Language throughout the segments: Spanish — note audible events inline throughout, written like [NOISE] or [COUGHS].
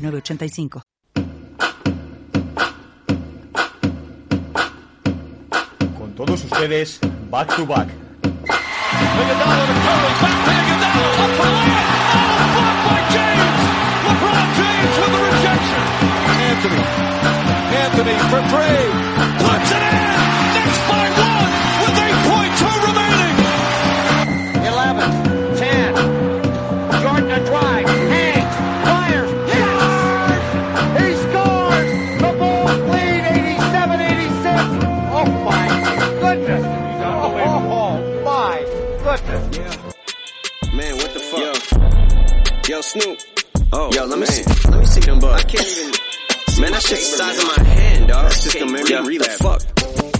906985. Con todos ustedes, back to back. Anthony. Anthony for three. Puts it in. Fuck? Yo, yo Snoop. Oh, yo, let me see. Let me see them bugs. I can't even. Man, that shit's the size of my hand, dog. That's just gonna make me relapse. Fuck.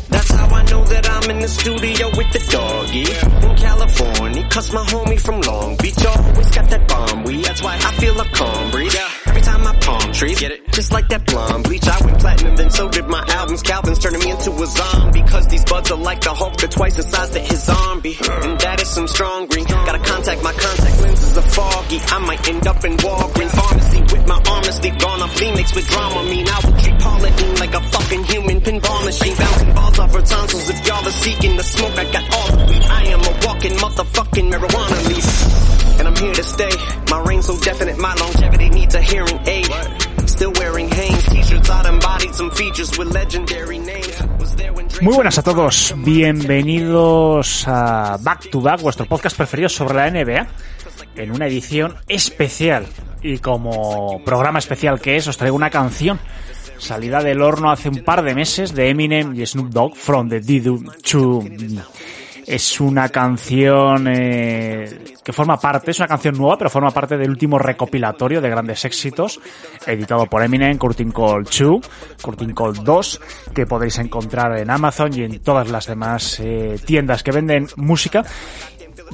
That's how I know that I'm in the studio with the doggy in California. Cause my homie from Long Beach always got that bomb weed. That's why I feel a calm breeze. Every time I palm trees, get it? Just like that blonde bleach. I went platinum, then so did my albums. Calvin's turning me into a zombie. Cause these buds are like the Hulk, they're twice the size that his zombie. And that is some strong green. Gotta contact my contact lenses are foggy. I might end up in Walgreens pharmacy with my honesty gone off Phoenix with drama. Mean I would treat Paula Dean like a fucking human pinball machine. Bouncing balls off her tonsils. If y'all are seeking the smoke, I got all the weed. I am a walking motherfucking marijuana leaf. Muy buenas a todos, bienvenidos a Back to Back, vuestro podcast preferido sobre la NBA, en una edición especial. Y como programa especial que es, os traigo una canción salida del horno hace un par de meses de Eminem y Snoop Dogg, From the Didu to. Es una canción eh, que forma parte, es una canción nueva, pero forma parte del último recopilatorio de grandes éxitos, editado por Eminem, Curtin Call 2, Curtin Call 2, que podéis encontrar en Amazon y en todas las demás eh, tiendas que venden música.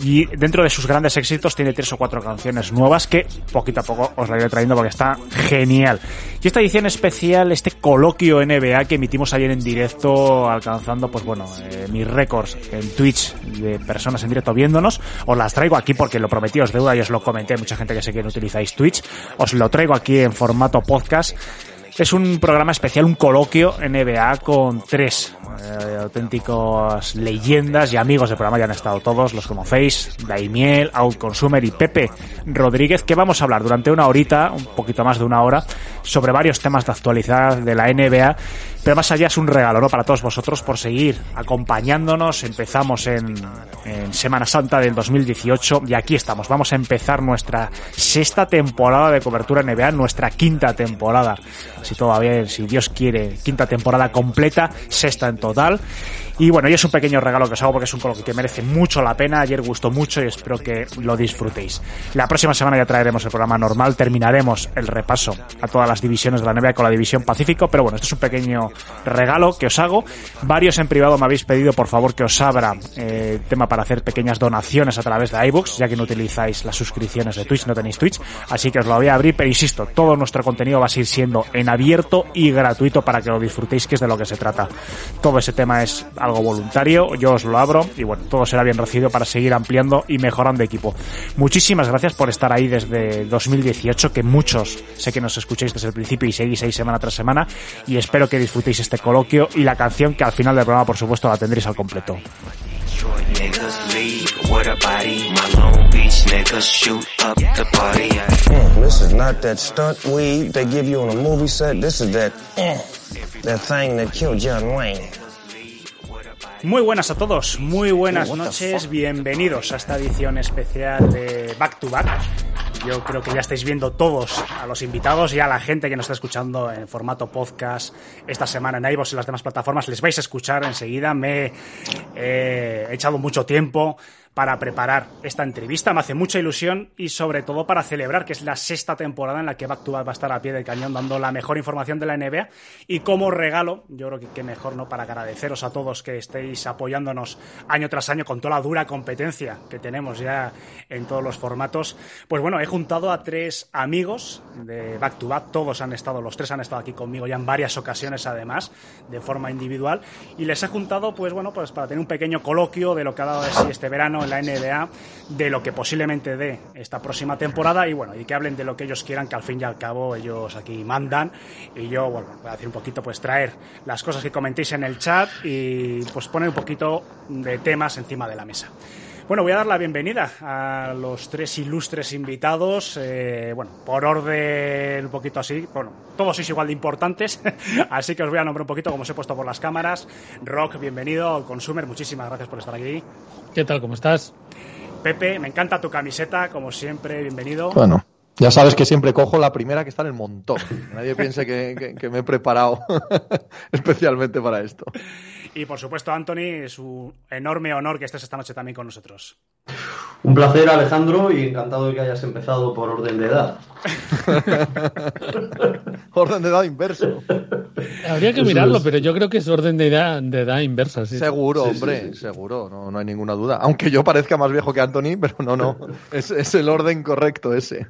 Y dentro de sus grandes éxitos tiene tres o cuatro canciones nuevas que poquito a poco os la iré trayendo porque está genial. Y esta edición especial, este coloquio NBA que emitimos ayer en directo, alcanzando, pues bueno, eh, mis récords en Twitch de personas en directo viéndonos, os las traigo aquí porque lo prometí, os deuda y os lo comenté, mucha gente que sé que no utilizáis Twitch, os lo traigo aquí en formato podcast. Es un programa especial, un coloquio NBA con tres eh, auténticos leyendas y amigos del programa. Ya han estado todos, los conocéis, Daimiel, Outconsumer y Pepe Rodríguez, que vamos a hablar durante una horita, un poquito más de una hora, sobre varios temas de actualidad de la NBA. Pero más allá es un regalo, ¿no? Para todos vosotros por seguir acompañándonos. Empezamos en, en Semana Santa del 2018 y aquí estamos. Vamos a empezar nuestra sexta temporada de cobertura NBA, nuestra quinta temporada. Si bien, si Dios quiere, quinta temporada completa, sexta en total. Y bueno, y es un pequeño regalo que os hago porque es un coloquio que merece mucho la pena. Ayer gustó mucho y espero que lo disfrutéis. La próxima semana ya traeremos el programa normal. Terminaremos el repaso a todas las divisiones de la NBA con la división Pacífico. Pero bueno, esto es un pequeño regalo que os hago. Varios en privado me habéis pedido, por favor, que os abra eh, tema para hacer pequeñas donaciones a través de iBooks, ya que no utilizáis las suscripciones de Twitch, no tenéis Twitch. Así que os lo voy a abrir, pero insisto, todo nuestro contenido va a seguir siendo en abierto y gratuito para que lo disfrutéis, que es de lo que se trata. Todo ese tema es algo voluntario, yo os lo abro y bueno, todo será bien recibido para seguir ampliando y mejorando equipo. Muchísimas gracias por estar ahí desde 2018, que muchos sé que nos escucháis desde el principio y seguís ahí semana tras semana y espero que disfrutéis este coloquio y la canción que al final del programa por supuesto la tendréis al completo. Mm, this is not that stunt weed they give you on a movie set. This is that mm, that thing that killed John Wayne. Muy buenas a todos, muy buenas noches, bienvenidos a esta edición especial de Back to Back. Yo creo que ya estáis viendo todos a los invitados y a la gente que nos está escuchando en formato podcast esta semana en iVoox y las demás plataformas. Les vais a escuchar enseguida. Me he echado mucho tiempo para preparar esta entrevista. Me hace mucha ilusión y sobre todo para celebrar que es la sexta temporada en la que Back va a estar a pie del cañón dando la mejor información de la NBA y como regalo, yo creo que, que mejor no para agradeceros a todos que estéis apoyándonos año tras año con toda la dura competencia que tenemos ya en todos los formatos. Pues bueno, he juntado a tres amigos de Back to Back, todos han estado, los tres han estado aquí conmigo ya en varias ocasiones además, de forma individual, y les he juntado pues bueno, pues para tener un pequeño coloquio de lo que ha dado de este verano en la NBA, de lo que posiblemente dé esta próxima temporada y bueno, y que hablen de lo que ellos quieran, que al fin y al cabo ellos aquí mandan y yo, bueno, voy a decir un poquito, pues traer las cosas que comentéis en el chat y pues poner un poquito de temas encima de la mesa. Bueno, voy a dar la bienvenida a los tres ilustres invitados. Eh, bueno, por orden un poquito así. Bueno, todos sois igual de importantes, [LAUGHS] así que os voy a nombrar un poquito como os he puesto por las cámaras. Rock, bienvenido Consumer. Muchísimas gracias por estar aquí. ¿Qué tal? ¿Cómo estás? Pepe, me encanta tu camiseta, como siempre, bienvenido. Bueno, ya sabes que siempre cojo la primera que está en el montón. Nadie piense que, que- que me he preparado [LAUGHS] especialmente para esto. Y por supuesto, Anthony, es un enorme honor que estés esta noche también con nosotros. Un placer, Alejandro, y encantado de que hayas empezado por orden de edad. [LAUGHS] Orden de edad inverso. Habría que mirarlo, pero yo creo que es orden de edad, de edad inversa. Sí. Seguro, Sí, hombre, sí, sí. seguro, no, no hay ninguna duda. Aunque yo parezca más viejo que Anthony, pero no, no, es, es el orden correcto ese.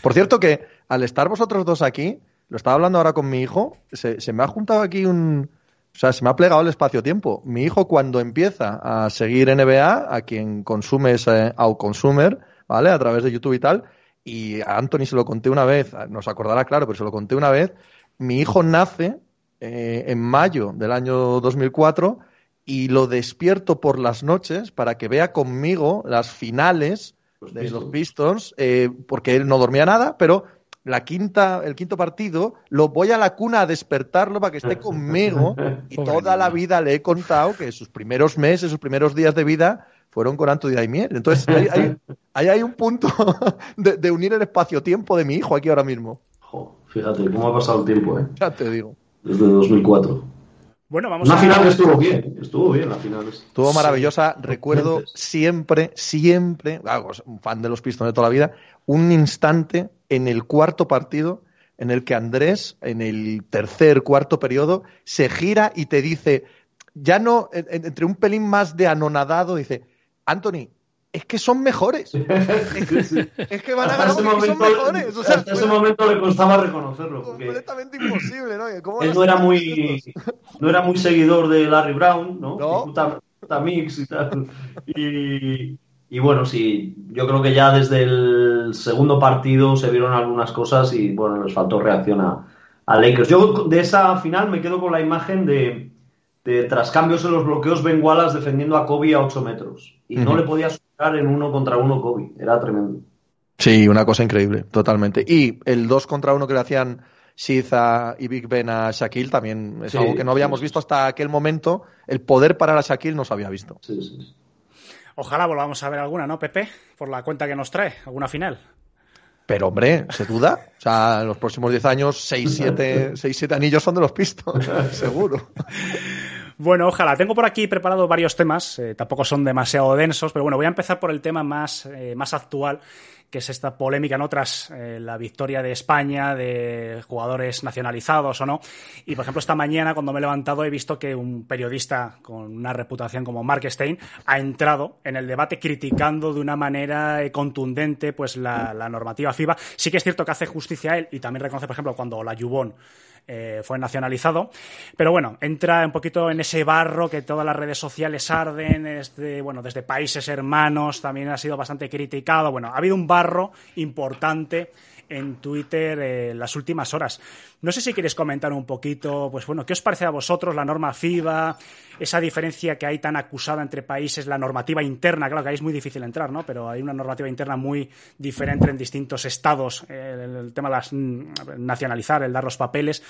Por cierto que al estar vosotros dos aquí, lo estaba hablando ahora con mi hijo, se, se me ha juntado aquí un... O sea, se me ha plegado el espacio-tiempo. Mi hijo cuando empieza a seguir NBA, a quien consume es eh, Outconsumer, ¿vale? A través de YouTube y tal, y a Anthony se lo conté una vez, nos acordará claro, pero se lo conté una vez, mi hijo nace eh, en mayo del año 2004 y lo despierto por las noches para que vea conmigo las finales Los de los Pistons. Pistons, eh, porque él no dormía nada, pero la quinta, el quinto partido, lo voy a la cuna a despertarlo para que esté [LAUGHS] conmigo y toda la vida le he contado que sus primeros meses, sus primeros días de vida fueron con Anthony Daimiel. Entonces, ahí hay, ahí hay un punto [LAUGHS] de, de unir el espacio-tiempo de mi hijo aquí ahora mismo. Jo, fíjate cómo ha pasado el tiempo, ¿eh? Ya te digo. Desde 2004. Bueno, vamos Una a... final estuvo bien, estuvo bien la final. Estuvo maravillosa. Sí. Recuerdo siempre, siempre, claro, un fan de los Pistons de toda la vida, un instante en el cuarto partido en el que Andrés, en el tercer, cuarto periodo, se gira y te dice, ya no, en- en- entre un pelín más de anonadado, dice, Anthony, es que son mejores. Es que van a ganar porque son mejores. O sea, hasta ese momento le costaba reconocerlo. Completamente imposible, ¿no? ¿Cómo él no era muy, no era muy seguidor de Larry Brown, ¿no? No. Y puta- puta mix y tal. Y, [LAUGHS] y bueno, sí, yo creo que ya desde el segundo partido se vieron algunas cosas y bueno, les faltó reacción a, a Lakers. Yo de esa final me quedo con la imagen de, de tras cambios en los bloqueos Ben Wallace defendiendo a Kobe a 8 metros. Y no le podía superar en uno contra uno Kobe. Era tremendo. Sí, una cosa increíble, totalmente. Y el 2 contra 1 que le hacían Shiza y Big Ben a Shaquille también es Sí, algo que no habíamos sí, visto hasta aquel momento. El poder parar a Shaquille no se había visto. Sí, sí. Ojalá volvamos a ver alguna, ¿no, Pepe? Por la cuenta que nos trae, alguna final. Pero hombre, ¿se duda? O sea, en los próximos 10 años, 6, 7, 6, 7 anillos son de los Pistons, [LAUGHS] seguro. Bueno, ojalá. Tengo por aquí preparados varios temas, eh, tampoco son demasiado densos, pero bueno, voy a empezar por el tema más, eh, más actual, que es esta polémica, ¿no? Tras eh, la victoria de España, de jugadores nacionalizados o no. Y, por ejemplo, esta mañana, cuando me he levantado, he visto que un periodista con una reputación como Mark Stein ha entrado en el debate criticando de una manera eh, contundente pues la, la normativa FIBA. Sí que es cierto que hace justicia a él y también reconoce, por ejemplo, cuando la Jubón eh, fue nacionalizado. Pero bueno, entra un poquito en ese barro que todas las redes sociales arden, desde, bueno, desde países hermanos, también ha sido bastante criticado. Bueno, ha habido un barro importante en Twitter eh, las últimas horas. No sé si quieres comentar un poquito, pues bueno, ¿qué os parece a vosotros la norma FIBA, esa diferencia que hay tan acusada entre países, la normativa interna, claro que ahí es muy difícil entrar, ¿no? Pero hay una normativa interna muy diferente en distintos estados, eh, el, el tema de las, mm, nacionalizar, el dar los papeles.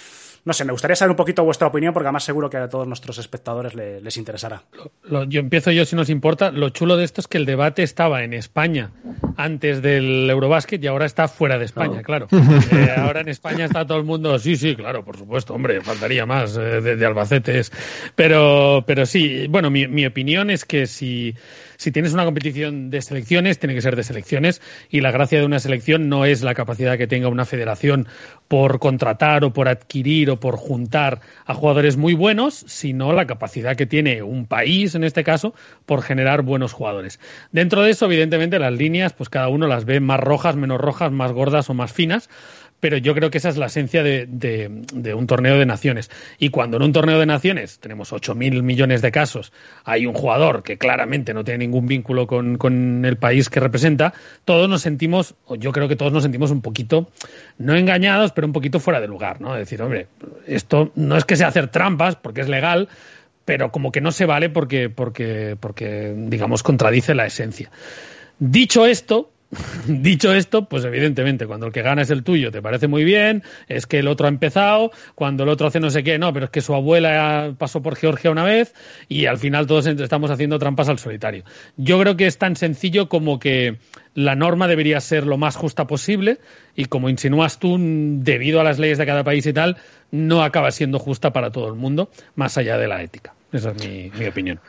No sé, me gustaría saber un poquito vuestra opinión porque además seguro que a todos nuestros espectadores le- les interesará. Lo- yo empiezo yo si nos importa. Lo chulo de esto es que el debate estaba en España antes del Eurobásquet y ahora está fuera de España. Claro. [LAUGHS] Eh, ahora en España está todo el mundo, sí, sí, claro, por supuesto, hombre, faltaría más eh, de, de Albacetes. Pero, pero sí, bueno, mi, mi opinión es que si, si tienes una competición de selecciones, tiene que ser de selecciones, y la gracia de una selección no es la capacidad que tenga una federación por contratar o por adquirir o por juntar a jugadores muy buenos, sino la capacidad que tiene un país, en este caso, por generar buenos jugadores. Dentro de eso, evidentemente, las líneas, pues cada uno las ve más rojas, menos rojas, más gordas o más finas, pero yo creo que esa es la esencia de, un torneo de naciones. Y cuando en un torneo de naciones tenemos 8.000 millones de casos, hay un jugador que claramente no tiene ningún vínculo con, con, el país que representa, todos nos sentimos, o yo creo que todos nos sentimos un poquito, no engañados, pero un poquito fuera de lugar, ¿no? Es decir, hombre, esto no es que sea hacer trampas, porque es legal, pero como que no se vale porque, porque, porque digamos, contradice la esencia. Dicho esto, [LAUGHS] Dicho esto, pues evidentemente, cuando el que gana es el tuyo, te parece muy bien, es que el otro ha empezado, cuando el otro hace no sé qué, no, pero es que su abuela pasó por Georgia una vez y al final todos estamos haciendo trampas al solitario. Yo creo que es tan sencillo como que la norma debería ser lo más justa posible y como insinúas tú, debido a las leyes de cada país y tal, no acaba siendo justa para todo el mundo, más allá de la ética. Esa es mi, mi opinión.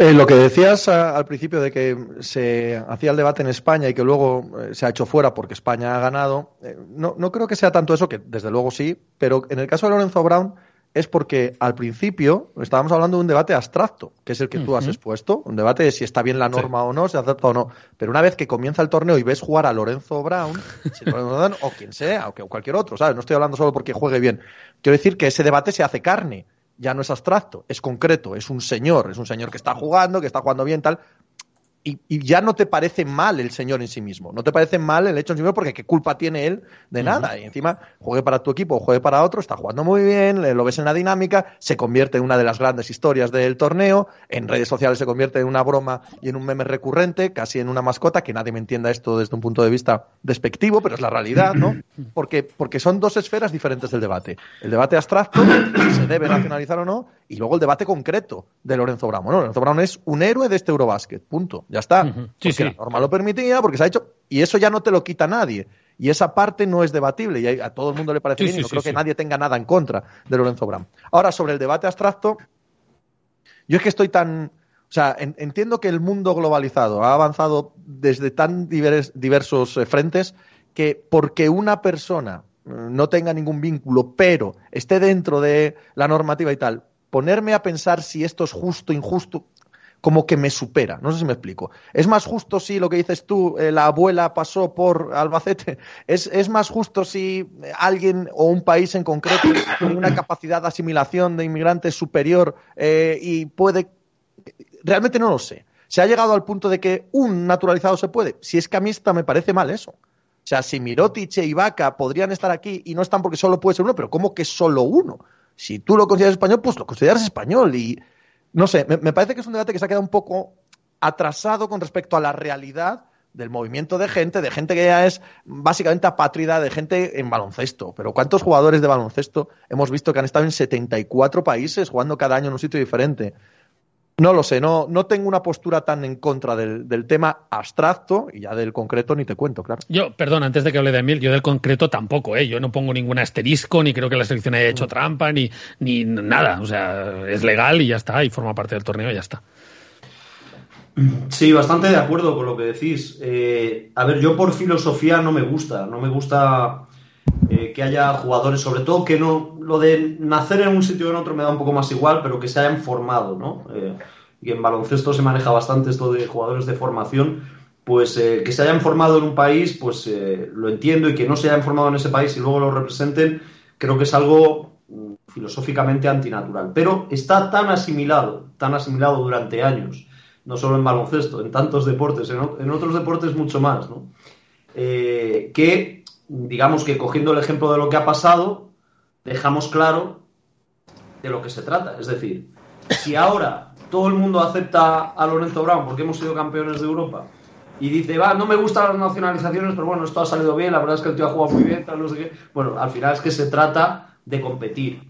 Eh, lo que decías a, al principio de que se hacía el debate en España y que luego eh, se ha hecho fuera porque España ha ganado, eh, no, no, creo que sea tanto eso, que desde luego sí, pero en el caso de Lorenzo Brown es porque al principio estábamos hablando de un debate abstracto, que es el que tú has expuesto, un debate de si está bien la norma sí. o no, si acepta o no. Pero una vez que comienza el torneo y ves jugar a Lorenzo Brown, [LAUGHS] si Brown o quien sea, o, que, o cualquier otro, ¿sabes? No estoy hablando solo porque juegue bien. Quiero decir que ese debate se hace carne ya no es abstracto, es concreto, es un señor, es un señor que está jugando, que está jugando bien, tal. Y, y, ya no te parece mal el señor en sí mismo, no te parece mal el hecho en sí mismo porque qué culpa tiene él de nada. Uh -huh. Y encima, juegue para tu equipo, juegue para otro, está jugando muy bien, lo ves en la dinámica, se convierte en una de las grandes historias del torneo, en redes sociales se convierte en una broma y en un meme recurrente, casi en una mascota, que nadie me entienda esto desde un punto de vista despectivo, pero es la realidad, ¿no? Porque, porque son dos esferas diferentes del debate. El debate abstracto, si se debe nacionalizar o no, y luego el debate concreto de Lorenzo Brown. Bueno, Lorenzo Brown es un héroe de este Eurobásquet, punto. Ya está. Uh -huh. Sí, porque sí. la norma lo permitía, porque se ha hecho. Y eso ya no te lo quita nadie. Y esa parte no es debatible. Y a todo el mundo le parece sí, bien. y no creo que nadie tenga nada en contra de Lorenzo Brown. Ahora, sobre el debate abstracto, yo es que estoy tan. O sea, en, entiendo que el mundo globalizado ha avanzado desde tan divers, diversos eh, frentes que porque una persona eh, no tenga ningún vínculo, pero esté dentro de la normativa y tal, ponerme a pensar si esto es justo, injusto, como que me supera. No sé si me explico. ¿Es más justo si lo que dices tú, eh, la abuela pasó por Albacete? [LAUGHS] ¿Es, ¿Es, más justo si alguien o un país en concreto [COUGHS] tiene una capacidad de asimilación de inmigrantes superior eh, y puede... Realmente no lo sé. ¿Se ha llegado al punto de que un naturalizado se puede? Si es que a mí esta me parece mal eso. O sea, si Mirotic e Ibaka podrían estar aquí y no están porque solo puede ser uno, pero ¿cómo que solo uno? Si tú lo consideras español, pues lo consideras español y no sé, me, parece que es un debate que se ha quedado un poco atrasado con respecto a la realidad del movimiento de gente, de gente que ya es básicamente apátrida, de gente en baloncesto. Pero ¿cuántos jugadores de baloncesto hemos visto que han estado en 74 países jugando cada año en un sitio diferente? No lo sé, no, no tengo una postura tan en contra del, del, tema abstracto y ya del concreto ni te cuento, claro. Yo, perdón, antes de que hable de Emil, yo del concreto tampoco, ¿eh? Yo no pongo ningún asterisco, ni creo que la selección haya hecho trampa, ni, ni nada. O sea, es legal y ya está, y forma parte del torneo y ya está. Sí, bastante de acuerdo con lo que decís. Eh, a ver, yo por filosofía no me gusta, no me gusta eh, que haya jugadores, sobre todo que no, lo de nacer en un sitio o en otro me da un poco más igual, pero que se hayan formado, ¿no? Eh, y en baloncesto se maneja bastante esto de jugadores de formación, pues eh, que se hayan formado en un país, pues eh, lo entiendo, y que no se hayan formado en ese país y luego lo representen, creo que es algo mm, filosóficamente antinatural. Pero está tan asimilado, tan asimilado durante años, no solo en baloncesto, en tantos deportes, en, en otros deportes mucho más, ¿no? Eh, que digamos que cogiendo el ejemplo de lo que ha pasado, dejamos claro de lo que se trata. Es decir, si ahora todo el mundo acepta a Lorenzo Brown porque hemos sido campeones de Europa y dice, va, no me gustan las nacionalizaciones, pero bueno, esto ha salido bien, la verdad es que el tío ha jugado muy bien, tal, no sé qué. Bueno, al final es que se trata de competir.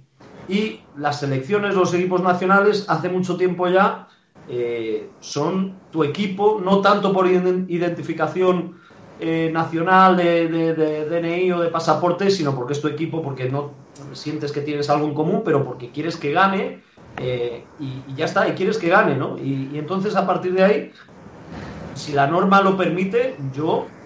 Y las selecciones, los equipos nacionales, hace mucho tiempo ya, eh, son tu equipo, no tanto por identificación eh, nacional de, de- DNI o de pasaporte, sino porque es tu equipo, porque no sientes que tienes algo en común, pero porque quieres que gane eh, y, ya está, y quieres que gane, ¿no? Y, y entonces a partir de ahí, si la norma lo permite, yo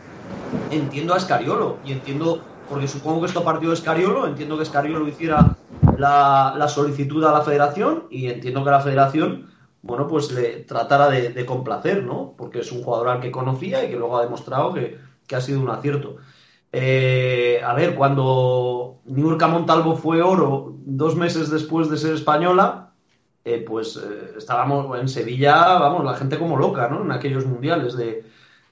entiendo a Escariolo y entiendo, porque supongo que esto partió de Escariolo, entiendo que Escariolo hiciera la, la solicitud a la federación y entiendo que la federación, bueno, pues le tratara de, de complacer, ¿no? Porque es un jugador al que conocía y que luego ha demostrado que, que ha sido un acierto. Eh, a ver, cuando Niurka Montalvo fue oro dos meses después de ser española, eh, pues eh, estábamos en Sevilla, vamos, la gente como loca, ¿no? En aquellos mundiales de,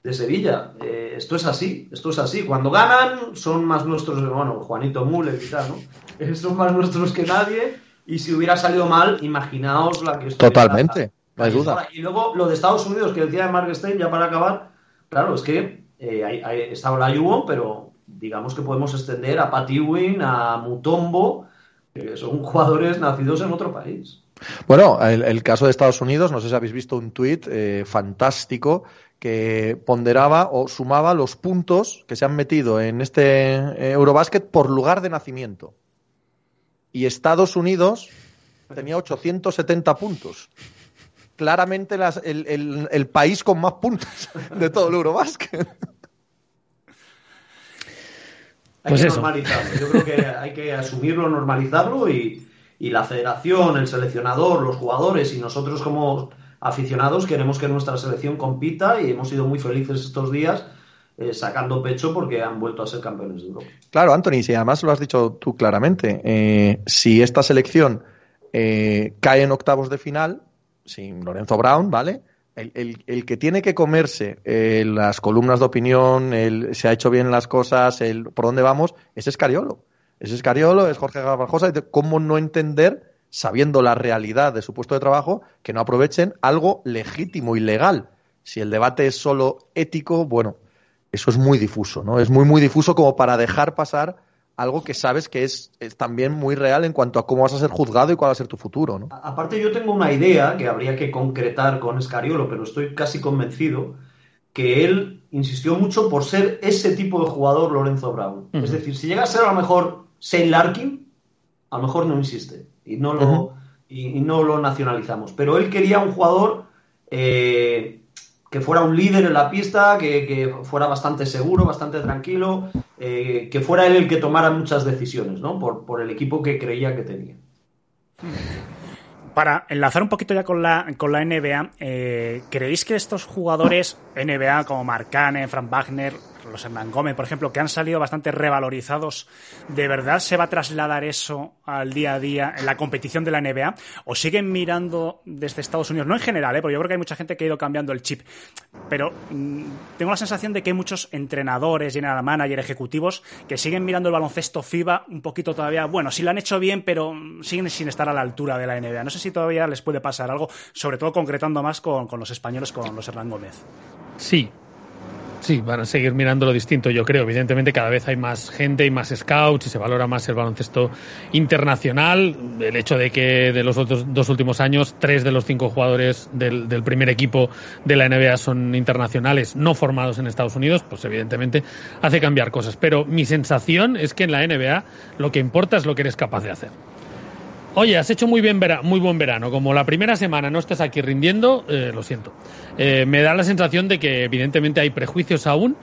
de Sevilla. Eh, esto es así, esto es así. Cuando ganan son más nuestros, bueno, Juanito Müller y tal, ¿no? [LAUGHS] Son más nuestros que nadie. Y si hubiera salido mal, imaginaos la que estuviera- Totalmente, no hay duda. Y luego lo de Estados Unidos, que decía Mark Stein, ya para acabar, claro, es que eh, hay, hay, está Olajuwon, pero digamos que podemos extender a Pat Ewing, a Mutombo, que son [LAUGHS] jugadores nacidos en otro país. Bueno, el, el caso de Estados Unidos, no sé si habéis visto un tuit eh, fantástico que ponderaba o sumaba los puntos que se han metido en este eh, Eurobasket por lugar de nacimiento. Y Estados Unidos tenía 870 puntos. Claramente las- el, el- el país con más puntos [LAUGHS] de todo el Eurobasket. Hay Pues que eso. normalizarlo. Yo creo que hay que asumirlo, normalizarlo y, y la federación, el seleccionador, los jugadores y nosotros como aficionados queremos que nuestra selección compita y hemos sido muy felices estos días eh, sacando pecho porque han vuelto a ser campeones de Europa. Claro, Anthony, si además lo has dicho tú claramente, eh, si esta selección eh, cae en octavos de final, sin Lorenzo Brown, ¿vale? El, el- que tiene que comerse eh, las columnas de opinión, el se ha hecho bien las cosas, el por dónde vamos, es Escariolo. Es Escariolo, es Jorge Garbajosa. ¿Cómo no entender, sabiendo la realidad de su puesto de trabajo, que no aprovechen algo legítimo y legal? Si el debate es solo ético, bueno, eso es muy difuso, ¿no? Es muy, muy difuso como para dejar pasar algo que sabes que es, es también muy real en cuanto a cómo vas a ser juzgado y cuál va a ser tu futuro, ¿no? Aparte yo tengo una idea que habría que concretar con Escariolo, pero estoy casi convencido que él insistió mucho por ser ese tipo de jugador Lorenzo Brown. Es decir, si llega a ser a lo mejor Shane Larkin, a lo mejor no insiste y no lo, y, y no lo nacionalizamos. Pero él quería un jugador eh, que fuera un líder en la pista, que, que fuera bastante seguro, bastante tranquilo, eh, que fuera él el que tomara muchas decisiones, ¿no? Por, por el equipo que creía que tenía. Para enlazar un poquito ya con la, con la NBA, eh, ¿creéis que estos jugadores NBA como Marcane, Frank Wagner, los Hernán Gómez, por ejemplo, que han salido bastante revalorizados, ¿de verdad se va a trasladar eso al día a día en la competición de la NBA? ¿O siguen mirando desde Estados Unidos? No en general, ¿eh? porque yo creo que hay mucha gente que ha ido cambiando el chip. Pero mm, tengo la sensación de que hay muchos entrenadores, general manager, ejecutivos, que siguen mirando el baloncesto FIBA un poquito todavía. Bueno, sí lo han hecho bien, pero siguen sin estar a la altura de la NBA. No sé si todavía les puede pasar algo, sobre todo concretando más con, con los españoles, con los Hernán Gómez. Sí. Sí, van a seguir mirando lo distinto, yo creo. Evidentemente, cada vez hay más gente y más scouts y se valora más el baloncesto internacional. El hecho de que de los otros dos últimos años, tres de los cinco jugadores del, del primer equipo de la NBA son internacionales, no formados en Estados Unidos, pues evidentemente hace cambiar cosas. Pero mi sensación es que en la NBA lo que importa es lo que eres capaz de hacer. Oye, has hecho muy, bien vera- muy buen verano. Como la primera semana no estás aquí rindiendo, eh, lo siento. Eh, me da la sensación de que evidentemente hay prejuicios aún,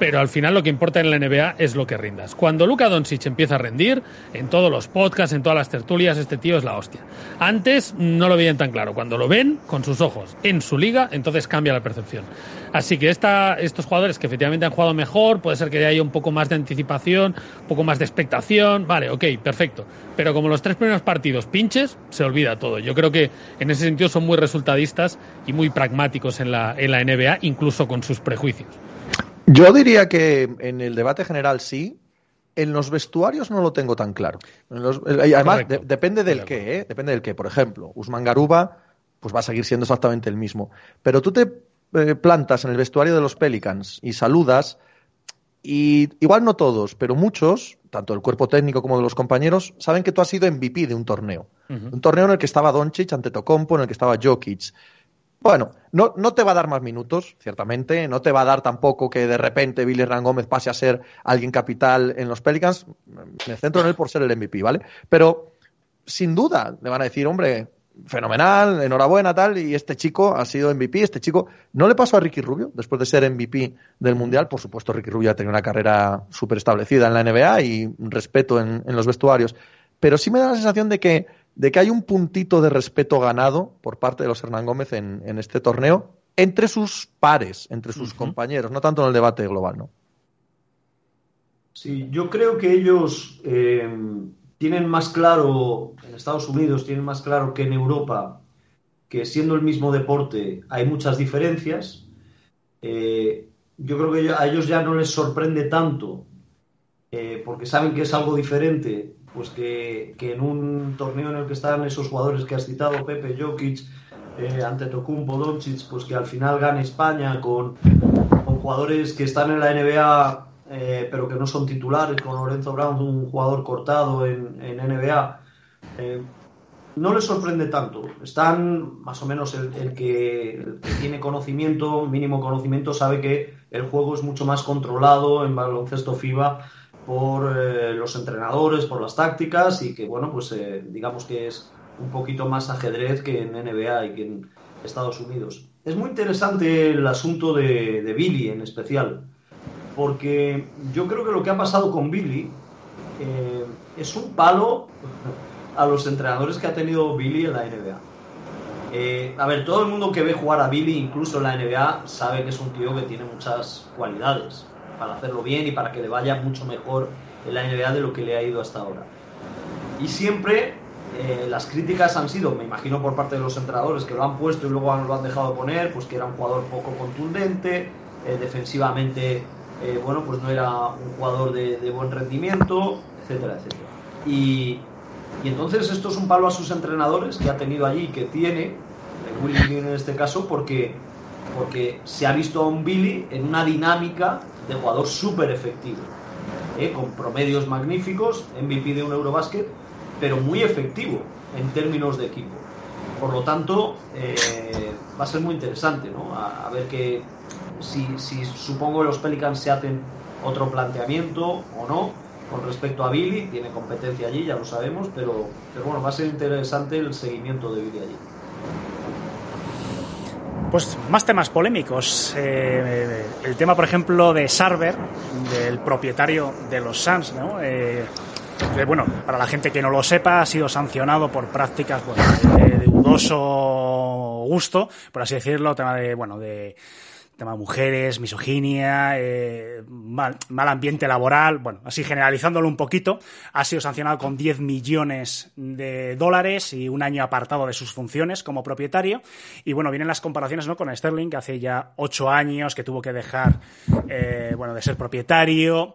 pero al final lo que importa en la NBA es lo que rindas. Cuando Luka Doncic empieza a rendir, en todos los podcasts, en todas las tertulias, este tío es la hostia. Antes no lo veían tan claro. Cuando lo ven con sus ojos en su liga, entonces cambia la percepción. Así que estos jugadores que efectivamente han jugado mejor, puede ser que haya un poco más de anticipación, un poco más de expectación. Vale, ok, perfecto. Pero como los tres primeros partidos pinches, se olvida todo. Yo creo que en ese sentido son muy resultadistas y muy pragmáticos en la, en la NBA, incluso con sus prejuicios. Yo diría que en el debate general sí. En los vestuarios no lo tengo tan claro. En los- eh, y además, de- depende del qué, ¿eh? Depende del qué. Por ejemplo, Usman Garuba pues va a seguir siendo exactamente el mismo. Pero tú te eh, plantas en el vestuario de los Pelicans y saludas y igual no todos, pero muchos, tanto el cuerpo técnico como de los compañeros, saben que tú has sido MVP de un torneo. Un torneo en el que estaba Doncic ante Tocompo, en el que estaba Jokic. Bueno, no, no te va a dar más minutos, ciertamente. No te va a dar tampoco que de repente Billy Ran Gómez pase a ser alguien capital en los Pelicans. Me centro en él por ser el MVP, ¿vale? Pero sin duda le van a decir, hombre, fenomenal, enhorabuena, tal. Y este chico ha sido MVP. Este chico no le pasó a Ricky Rubio después de ser MVP del Mundial. Por supuesto, Ricky Rubio ha tenido una carrera súper establecida en la NBA y respeto en, en los vestuarios. Pero sí me da la sensación de que de que hay un puntito de respeto ganado por parte de los Hernán Gómez en, en este torneo entre sus pares, entre sus compañeros, no tanto en el debate global, ¿no? Sí, yo creo que ellos eh, tienen más claro, en Estados Unidos tienen más claro que en Europa, que siendo el mismo deporte hay muchas diferencias. Eh, yo creo que a ellos ya no les sorprende tanto, eh, porque saben que es algo diferente, pues que, que, en un torneo en el que están esos jugadores que has citado, Pepe, Jokic, eh, ante Tocumpo, Doncic, pues que al final gane España con, con jugadores que están en la NBA eh, pero que no son titulares, con Lorenzo Brown, un jugador cortado en, en NBA. Eh, no les sorprende tanto. Están más o menos el, que, tiene conocimiento, mínimo conocimiento, sabe que el juego es mucho más controlado en baloncesto FIBA por eh, los entrenadores, por las tácticas y que, bueno, pues eh, digamos que es un poquito más ajedrez que en NBA y que en Estados Unidos. Es muy interesante el asunto de, de Billy en especial, porque yo creo que lo que ha pasado con Billy eh, es un palo a los entrenadores que ha tenido Billy en la NBA. Eh, a ver, todo el mundo que ve jugar a Billy, incluso en la NBA, sabe que es un tío que tiene muchas cualidades para hacerlo bien y para que le vaya mucho mejor en la NBA de lo que le ha ido hasta ahora. Y siempre eh, las críticas han sido, me imagino por parte de los entrenadores que lo han puesto y luego lo han dejado de poner, pues que era un jugador poco contundente, eh, defensivamente, eh, bueno, pues no era un jugador de, de, buen rendimiento, etcétera, etcétera. Y, y, entonces esto es un palo a sus entrenadores que ha tenido allí y que tiene, Willy en este caso, porque, porque se ha visto a un Billy en una dinámica de jugador súper efectivo, ¿eh? con promedios magníficos, MVP de un Eurobasket, pero muy efectivo en términos de equipo. Por lo tanto, eh, va a ser muy interesante, ¿no? A, ver que si, si, supongo que los Pelicans se hacen otro planteamiento o no con respecto a Billy, tiene competencia allí, ya lo sabemos, pero, pero bueno, va a ser interesante el seguimiento de Billy allí. Pues más temas polémicos. Eh, el tema, por ejemplo, de Sarver, del propietario de los Suns, ¿no? Eh, bueno, para la gente que no lo sepa, ha sido sancionado por prácticas bueno, de, de dudoso gusto, por así decirlo, tema de, bueno, de tema de mujeres, misoginia, eh, mal, mal, ambiente laboral, bueno, así generalizándolo un poquito, ha sido sancionado con 10 millones de dólares y un año apartado de sus funciones como propietario. Y bueno, vienen las comparaciones ¿no? con Sterling, que hace ya 8 años que tuvo que dejar eh, bueno, de ser propietario.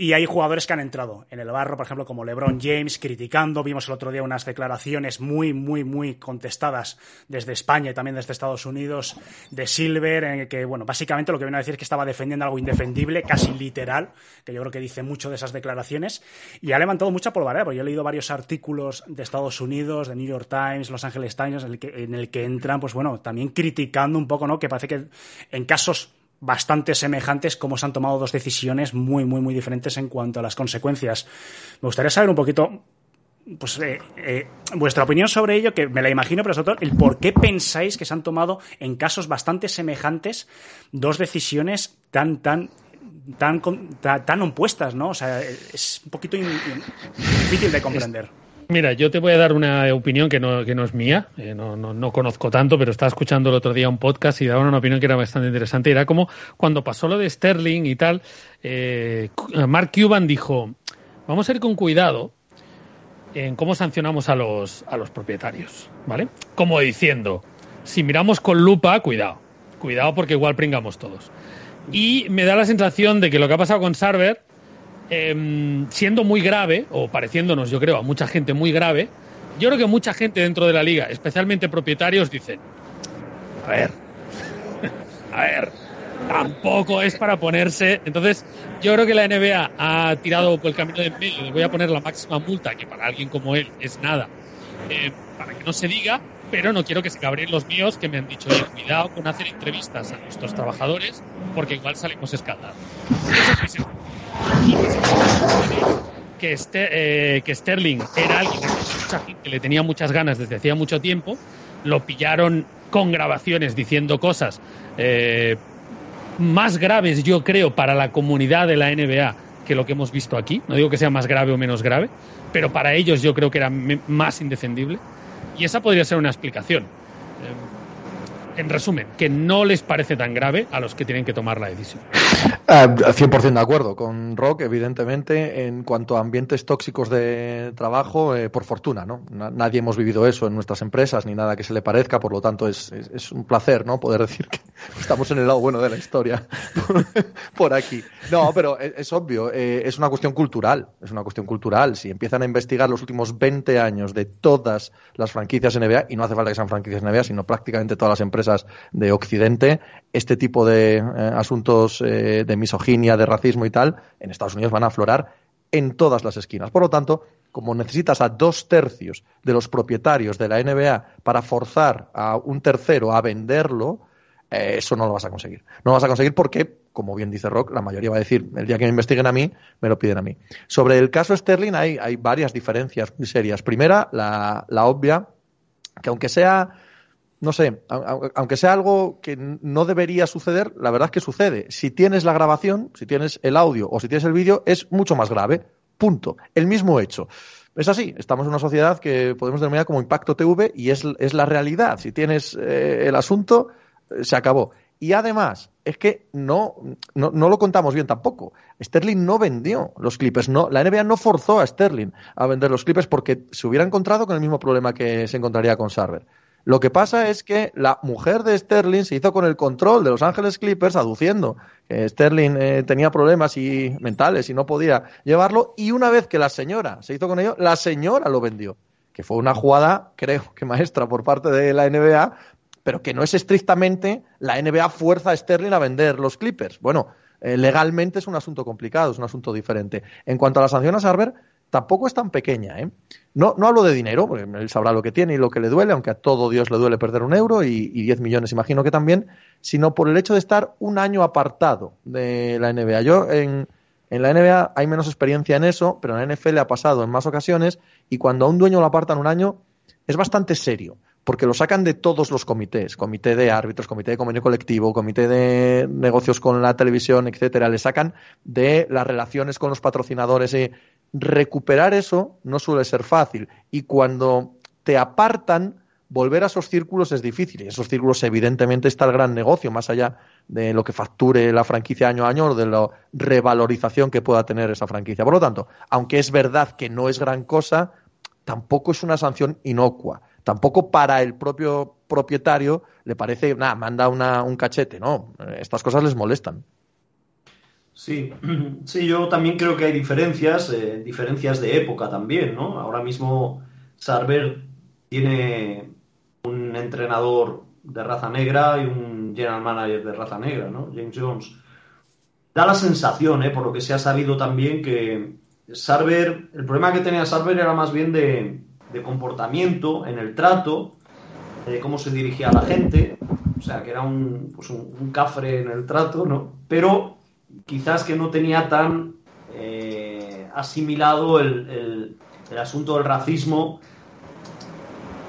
Y hay jugadores que han entrado en el barro, por ejemplo, como LeBron James, criticando. Vimos el otro día unas declaraciones muy, muy, muy contestadas desde España y también desde Estados Unidos de Silver, en que, bueno, básicamente lo que viene a decir es que estaba defendiendo algo indefendible, casi literal, que yo creo que dice mucho de esas declaraciones. Y ha levantado mucha polvareda, porque yo he leído varios artículos de Estados Unidos, de New York Times, Los Angeles Times, en el que, en el que entran, pues bueno, también criticando un poco, ¿no? Que parece que en casos bastante semejantes como se han tomado dos decisiones muy, muy, muy diferentes en cuanto a las consecuencias. Me gustaría saber un poquito, pues, eh, eh, vuestra opinión sobre ello, que me la imagino, pero sobre todo el por qué pensáis que se han tomado en casos bastante semejantes dos decisiones tan, tan tan, tan, opuestas, ¿no? O sea, es un poquito difícil de comprender. Mira, yo te voy a dar una opinión que no, que no es mía, eh, no, no, no, conozco tanto, pero estaba escuchando el otro día un podcast y daba una opinión que era bastante interesante. Era como cuando pasó lo de Sterling y tal, eh, Mark Cuban dijo, vamos a ir con cuidado en cómo sancionamos a los, a los propietarios, ¿vale? Como diciendo, si miramos con lupa, cuidado, cuidado porque igual pringamos todos. Y me da la sensación de que lo que ha pasado con Sarver eh, siendo muy grave, o pareciéndonos, yo creo, a mucha gente muy grave, yo creo que mucha gente dentro de la liga, especialmente propietarios, dicen, a ver, [LAUGHS] a ver, tampoco es para ponerse. Entonces, yo creo que la NBA ha tirado por el camino de medio. Le voy a poner la máxima multa, que para alguien como él es nada, eh, para que no se diga, pero no quiero que se cabren los míos que me han dicho, cuidado con hacer entrevistas a nuestros trabajadores, porque igual salimos escaldados. Que, este, que Sterling era alguien que le tenía muchas ganas desde hacía mucho tiempo, lo pillaron con grabaciones diciendo cosas eh, más graves, yo creo, para la comunidad de la NBA que lo que hemos visto aquí. No digo que sea más grave o menos grave, pero para ellos yo creo que era más indefendible. Y esa podría ser una explicación. En resumen, que no les parece tan grave a los que tienen que tomar la decisión. 100% eh, de acuerdo con Rock, evidentemente, en cuanto a ambientes tóxicos de trabajo, eh, por fortuna, ¿no? Nadie hemos vivido eso en nuestras empresas, ni nada que se le parezca, por lo tanto es, es, un placer, ¿no? Poder decir que [LAUGHS] estamos en el lado bueno de la historia [LAUGHS] por aquí. No, pero es, obvio, eh, es una cuestión cultural, es una cuestión cultural. Si empiezan a investigar los últimos 20 años de todas las franquicias NBA, y no hace falta que sean franquicias NBA, sino prácticamente todas las empresas de Occidente, este tipo de eh, asuntos eh, de misoginia, de racismo y tal, en Estados Unidos van a aflorar en todas las esquinas. Por lo tanto, como necesitas a dos tercios de los propietarios de la NBA para forzar a un tercero a venderlo, eh, eso no lo vas a conseguir. No lo vas a conseguir porque, como bien dice Rock, la mayoría va a decir, el día que me investiguen a mí, me lo piden a mí. Sobre el caso Sterling hay, hay varias diferencias muy serias. Primera, la, la obvia, que aunque sea no sé, aunque sea algo que no debería suceder, la verdad es que sucede. Si tienes la grabación, si tienes el audio o si tienes el vídeo, es mucho más grave. Punto. El mismo hecho. Es así, estamos en una sociedad que podemos denominar como impacto TV y es, la realidad. Si tienes eh, el asunto, eh, se acabó. Y además, es que no, no, no, lo contamos bien tampoco. Sterling no vendió los Clippers. No, la NBA no forzó a Sterling a vender los Clippers porque se hubiera encontrado con el mismo problema que se encontraría con Sarver. Lo que pasa es que la mujer de Sterling se hizo con el control de Los Ángeles Clippers aduciendo que Sterling eh, tenía problemas y mentales y no podía llevarlo y una vez que la señora se hizo con ello, la señora lo vendió, que fue una jugada, creo que maestra por parte de la NBA, pero que no es estrictamente la NBA fuerza a Sterling a vender los Clippers. Bueno, eh, legalmente es un asunto complicado, es un asunto diferente. En cuanto a la sanción a Sarver, tampoco es tan pequeña. ¿eh? No, no hablo de dinero, porque él sabrá lo que tiene y lo que le duele, aunque a todo Dios le duele perder un euro y, y 10 millones, imagino que también, sino por el hecho de estar un año apartado de la NBA. Yo en, en la NBA hay menos experiencia en eso, pero en la NFL ha pasado en más ocasiones y cuando a un dueño lo apartan un año es bastante serio porque lo sacan de todos los comités, comité de árbitros, comité de convenio colectivo, comité de negocios con la televisión, etcétera, le sacan de las relaciones con los patrocinadores y recuperar eso no suele ser fácil y cuando te apartan volver a esos círculos es difícil. Y esos círculos, evidentemente, está el gran negocio, más allá de lo que facture la franquicia año a año o de la revalorización que pueda tener esa franquicia. Por lo tanto, aunque es verdad que no es gran cosa, tampoco es una sanción inocua. Tampoco para el propio propietario le parece, nada, manda una, un cachete, ¿no? Estas cosas les molestan. Sí, [CLEARS THROAT] sí, yo también creo que hay diferencias, eh, diferencias de época también, ¿no? Ahora mismo Sarver tiene un entrenador de raza negra y un general manager de raza negra, ¿no? James Jones. Da la sensación, ¿eh? por lo que se ha sabido también, que Sarver, el problema que tenía Sarver era más bien de, de comportamiento en el trato, de cómo se dirigía a la gente, o sea, que era un, pues un, cafre en el trato, ¿no? Pero quizás que no tenía tan eh, asimilado el, el, asunto del racismo,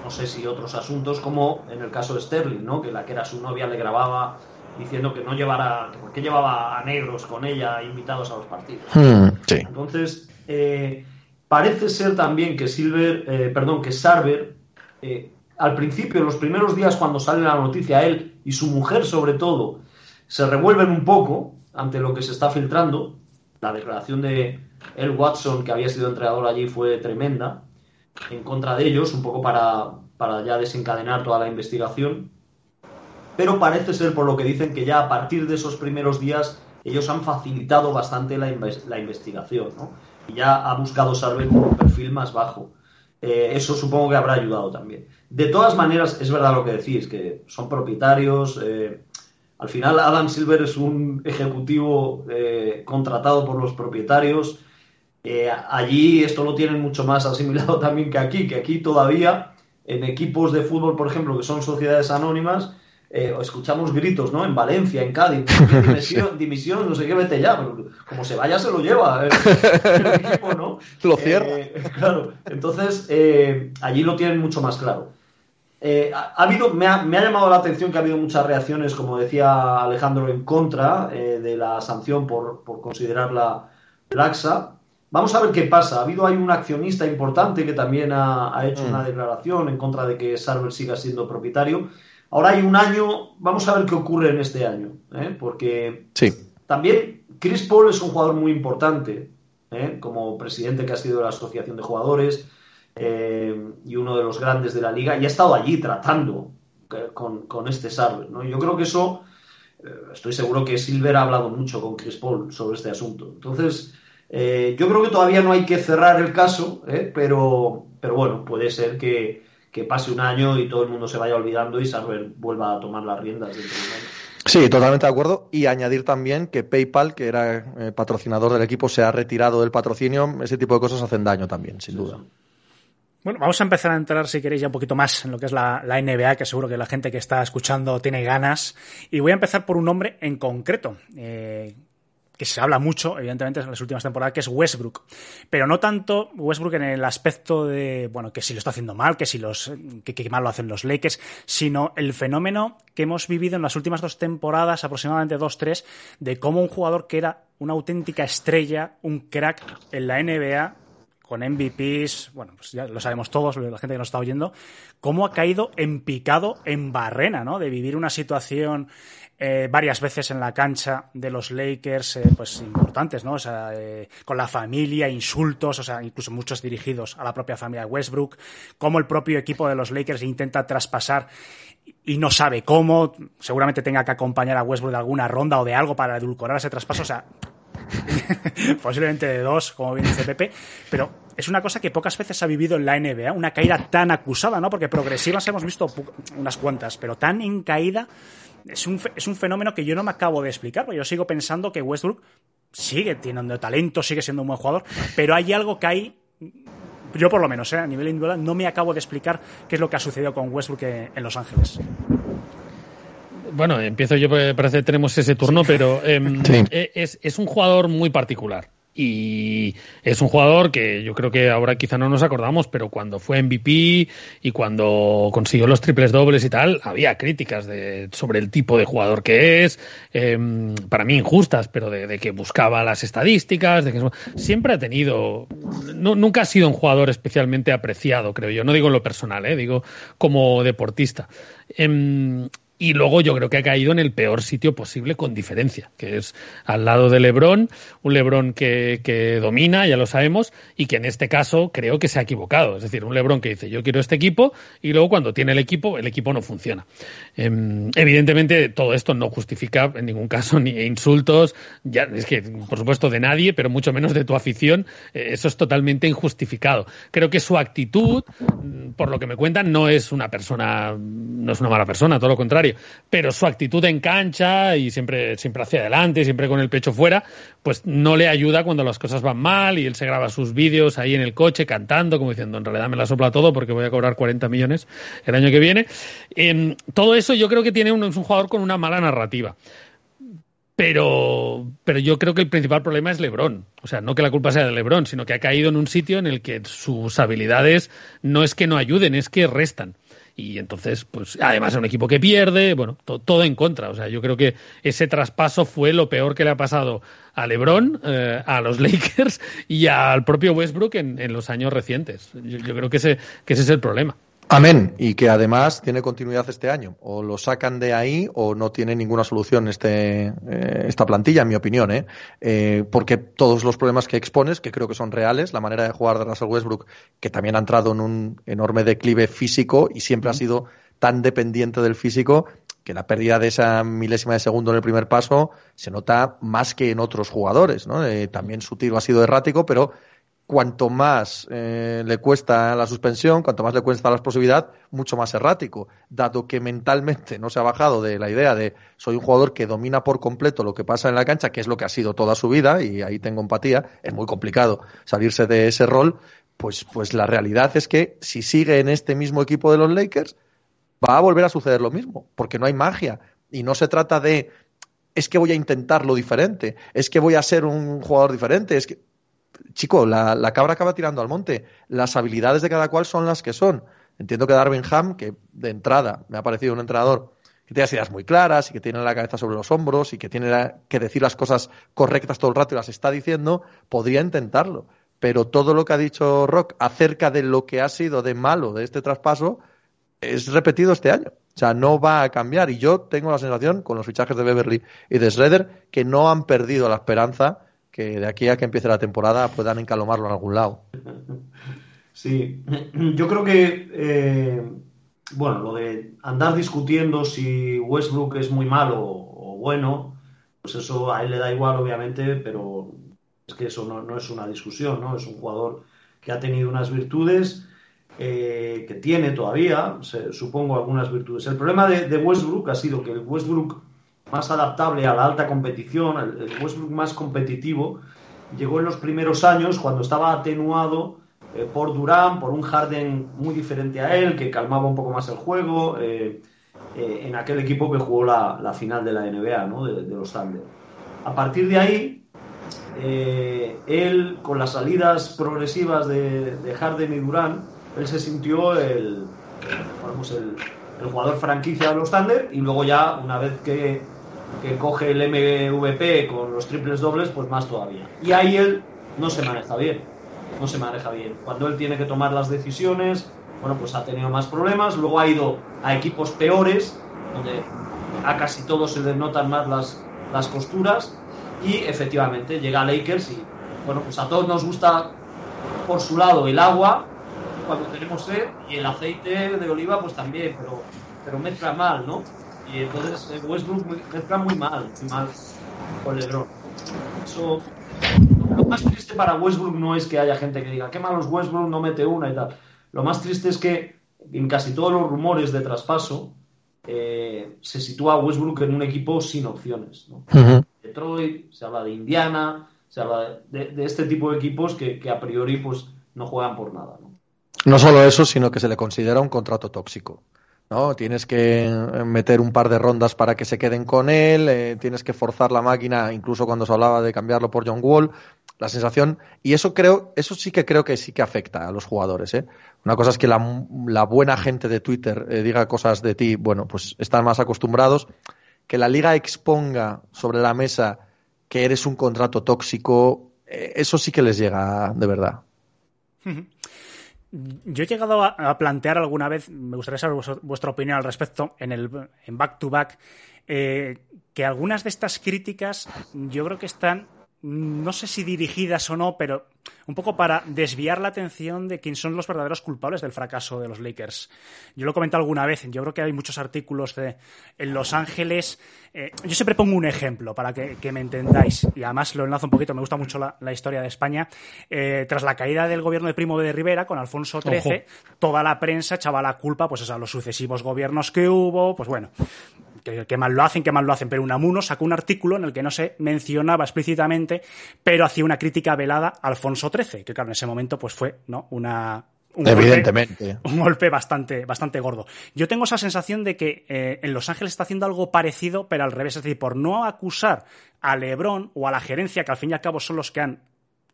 no sé si otros asuntos, como en el caso de Sterling, ¿no? Que la que era su novia le grababa diciendo que no llevara, que llevaba a negros con ella invitados a los partidos. Hmm, sí. Entonces, eh, Parece ser también que Silver, eh, perdón, que Sarver, al principio, en los primeros días cuando sale la noticia, él y su mujer sobre todo, se revuelven un poco ante lo que se está filtrando. La declaración de El Watson, que había sido entrenador allí, fue tremenda en contra de ellos, un poco para, para ya desencadenar toda la investigación. Pero parece ser, por lo que dicen, que ya a partir de esos primeros días ellos han facilitado bastante la, la investigación. ¿no? ya ha buscado Sarver con un perfil más bajo. Eh, eso supongo que habrá ayudado también. De todas maneras, es verdad lo que decís, que son propietarios. Eh, Al final, Adam Silver es un ejecutivo eh, contratado por los propietarios. Eh, allí esto lo tienen mucho más asimilado [LAUGHS] también que aquí, que aquí todavía en equipos de fútbol, por ejemplo, que son sociedades anónimas, eh, escuchamos gritos, ¿no? En Valencia, en Cádiz, [LAUGHS] dimisión, dimisión, no sé qué, vete ya, pero como se vaya se lo lleva el equipo, ¿no? [LAUGHS] Lo cierra. Claro, entonces allí lo tienen mucho más claro. Eh, ha, ha habido, me ha, me ha llamado la atención que ha habido muchas reacciones, como decía Alejandro, en contra eh, de la sanción por, por considerarla laxa. Vamos a ver qué pasa. Ha habido hay un accionista importante que también ha, ha hecho Mm. una declaración en contra de que Sarver siga siendo propietario. Ahora hay un año, vamos a ver qué ocurre en este año, ¿eh? porque Sí. también Chris Paul es un jugador muy importante, como presidente que ha sido de la Asociación de Jugadores eh, y uno de los grandes de la liga, y ha estado allí tratando eh, con, con este Sarver. ¿no? Yo creo que eso, eh, estoy seguro que Silver ha hablado mucho con Chris Paul sobre este asunto. Entonces, eh, yo creo que todavía no hay que cerrar el caso, ¿eh? pero, pero bueno, puede ser que, que pase un año y todo el mundo se vaya olvidando y Sarver vuelva a tomar las riendas dentro de un año. Sí, totalmente de acuerdo. Y añadir también que PayPal, que era eh, patrocinador del equipo, se ha retirado del patrocinio. Ese tipo de cosas hacen daño también, sin duda. Bueno, vamos a empezar a entrar, si queréis, ya un poquito más en lo que es la, la NBA, que seguro que la gente que está escuchando tiene ganas. Y voy a empezar por un nombre en concreto, eh, que se habla mucho, evidentemente, en las últimas temporadas, que es Westbrook. Pero no tanto Westbrook en el aspecto de, bueno, que si lo está haciendo mal, que si los, que, que mal lo hacen los Lakers, sino el fenómeno que hemos vivido en las últimas dos temporadas, aproximadamente dos, tres, de cómo un jugador que era una auténtica estrella, un crack en la NBA, con MVPs, bueno, pues ya lo sabemos todos, la gente que nos está oyendo, cómo ha caído en picado, en barrena, ¿no? De vivir una situación eh, varias veces en la cancha de los Lakers, eh, pues importantes, ¿no? O sea, eh, con la familia, insultos, o sea, incluso muchos dirigidos a la propia familia de Westbrook, cómo el propio equipo de los Lakers intenta traspasar y no sabe cómo, seguramente tenga que acompañar a Westbrook de alguna ronda o de algo para edulcorar ese traspaso, o sea, [LAUGHS] posiblemente de dos, como bien dice Pepe, pero es una cosa que pocas veces ha vivido en la NBA, una caída tan acusada, ¿no? Porque progresivas hemos visto unas cuantas, pero tan en caída es un, es un fenómeno que yo no me acabo de explicar, porque yo sigo pensando que Westbrook sigue teniendo talento, sigue siendo un buen jugador, pero hay algo que hay yo por lo menos, ¿eh? a nivel individual, no me acabo de explicar qué es lo que ha sucedido con Westbrook eh, en Los Ángeles. Bueno, empiezo yo, porque parece que tenemos ese turno, pero em, [LAUGHS] Sí. e- es, es un jugador muy particular. Y es un jugador que yo creo que ahora quizá no nos acordamos, pero cuando fue MVP y cuando consiguió los triples dobles y tal, había críticas de, sobre el tipo de jugador que es, em, para mí injustas, pero de, de que buscaba las estadísticas, de que siempre ha tenido, no- nunca ha sido un jugador especialmente apreciado, creo yo. No digo en lo personal, eh, digo como deportista. Em, y luego yo creo que ha caído en el peor sitio posible con diferencia, que es al lado de Lebron, un Lebron que, que domina, ya lo sabemos, y que en este caso creo que se ha equivocado. Es decir, un Lebron que dice yo quiero este equipo y luego cuando tiene el equipo, el equipo no funciona. Em, evidentemente todo esto no justifica en ningún caso [LAUGHS] ni insultos, ya es que por supuesto de nadie, pero mucho menos de tu afición, eh, eso es totalmente injustificado. Creo que su actitud, mm, por lo que me cuentan, no es una persona, no es una mala persona, todo lo contrario, pero su actitud en cancha y siempre, siempre hacia adelante, siempre con el pecho fuera, pues no le ayuda cuando las cosas van mal y él se graba sus vídeos ahí en el coche cantando, como diciendo, en realidad me la sopla todo porque voy a cobrar 40 millones el año que viene. Em, todo eso yo creo que tiene un, es un jugador con una mala narrativa. Pero, pero yo creo que el principal problema es Lebron. O sea, no que la culpa sea de Lebron, sino que ha caído en un sitio en el que sus habilidades no es que no ayuden, es que restan. Y entonces, pues además es un equipo que pierde, bueno, to- todo en contra. O sea, yo creo que ese traspaso fue lo peor que le ha pasado a LeBron, eh, a los [LAUGHS] Lakers y al propio Westbrook en, en los años recientes. Yo, yo creo que ese, que ese es el problema. Amén. Y que además tiene continuidad este año. O lo sacan de ahí o no tiene ninguna solución este, eh, esta plantilla, en mi opinión. ¿eh? Eh, porque todos los problemas que expones, que creo que son reales, la manera de jugar de Russell Westbrook, que también ha entrado en un enorme declive físico y siempre ha sido tan dependiente del físico que la pérdida de esa milésima de segundo en el primer paso se nota más que en otros jugadores. ¿no? Eh, también su tiro ha sido errático, pero cuanto más eh, le cuesta la suspensión, cuanto más le cuesta la explosividad, mucho más errático. Dado que mentalmente no se ha bajado de la idea de soy un jugador que domina por completo lo que pasa en la cancha, que es lo que ha sido toda su vida, y ahí tengo empatía, es muy complicado salirse de ese rol, pues, pues la realidad es que si sigue en este mismo equipo de los Lakers, va a volver a suceder lo mismo, porque no hay magia. Y no se trata de es que voy a intentarlo diferente, es que voy a ser un jugador diferente, es que chico, la, cabra acaba tirando al monte. Las habilidades de cada cual son las que son. Entiendo que Darwin Ham, que de entrada me ha parecido un entrenador que tiene las ideas muy claras y que tiene la cabeza sobre los hombros y que tiene que decir las cosas correctas todo el rato y las está diciendo, podría intentarlo. Pero todo lo que ha dicho Rock acerca de lo que ha sido de malo de este traspaso es repetido este año. O sea, no va a cambiar. Y yo tengo la sensación, con los fichajes de Beverly y de Schroeder, que no han perdido la esperanza que de aquí a que empiece la temporada puedan encalomarlo en algún lado. [LAUGHS] Sí, [CLEARS THROAT] yo creo que, eh, bueno, lo de andar discutiendo si Westbrook es muy malo o bueno, pues eso a él le da igual, obviamente, pero es que eso no, es una discusión, ¿no? Es un jugador que ha tenido unas virtudes, eh, que tiene todavía, supongo, algunas virtudes. El problema de, Westbrook ha sido que Westbrook más adaptable a la alta competición, el, Westbrook más competitivo, llegó en los primeros años cuando estaba atenuado eh, por Durán, por un Harden muy diferente a él, que calmaba un poco más el juego, eh, eh, en aquel equipo que jugó la, final de la NBA, ¿no? de, los Thunder. A partir de ahí, él, con las salidas progresivas de, Harden y Durán, él se sintió el, el, el jugador franquicia de los Thunder y luego ya, una vez que que coge el MVP con los triples dobles, pues más todavía. Y ahí él no se maneja bien, no se maneja bien. Cuando él tiene que tomar las decisiones, bueno, pues ha tenido más problemas, luego ha ido a equipos peores, donde a casi todos se les notan más las, las costuras, y efectivamente llega a Lakers y, bueno, pues a todos nos gusta por su lado el agua cuando tenemos sed y el aceite de oliva pues también, pero, pero mezcla mal, ¿no? Y entonces eh, Westbrook mezcla muy mal, muy mal con LeBron. Eso, lo más triste para Westbrook no es que haya gente que diga, qué malos Westbrook no mete una y tal. Lo más triste es que en casi todos los rumores de traspaso eh, se sitúa Westbrook en un equipo sin opciones. ¿no? Detroit, se habla de Indiana, se habla de, este tipo de equipos que, que, a priori pues no juegan por nada. ¿no? no solo eso, sino que se le considera un contrato tóxico. ¿No? Tienes que eh, meter un par de rondas para que se queden con él, eh, tienes que forzar la máquina, incluso cuando se hablaba de cambiarlo por John Wall, la sensación, y eso creo, eso sí que creo que sí que afecta a los jugadores, ¿eh? Una cosa es que la, la buena gente de Twitter diga cosas de ti, bueno, pues están más acostumbrados, que la liga exponga sobre la mesa que eres un contrato tóxico, eso sí que les llega de verdad. [LAUGHS] Yo he llegado a, plantear alguna vez, me gustaría saber vuestra opinión al respecto, en el en back to back, eh, que algunas de estas críticas yo creo que están no sé si dirigidas o no, pero un poco para desviar la atención de quién son los verdaderos culpables del fracaso de los Lakers. Yo lo he comentado alguna vez, yo creo que hay muchos artículos de, en Los Ángeles. Eh, yo siempre pongo un ejemplo para que, me entendáis, y además lo enlazo un poquito, me gusta mucho la, historia de España. Eh, tras la caída del gobierno de Primo de Rivera con Alfonso XIII, toda la prensa echaba la culpa pues, a los sucesivos gobiernos que hubo, pues bueno, que, mal lo hacen, que mal lo hacen, pero Unamuno sacó un artículo en el que no se mencionaba explícitamente, pero hacía una crítica velada a Alfonso XIII, que claro, en ese momento pues fue ¿no? una, un Evidentemente. Golpe, un golpe bastante, bastante gordo. Yo tengo esa sensación de que eh, en Los Ángeles está haciendo algo parecido, pero al revés. Es decir, por no acusar a Lebron o a la gerencia, que al fin y al cabo son los que han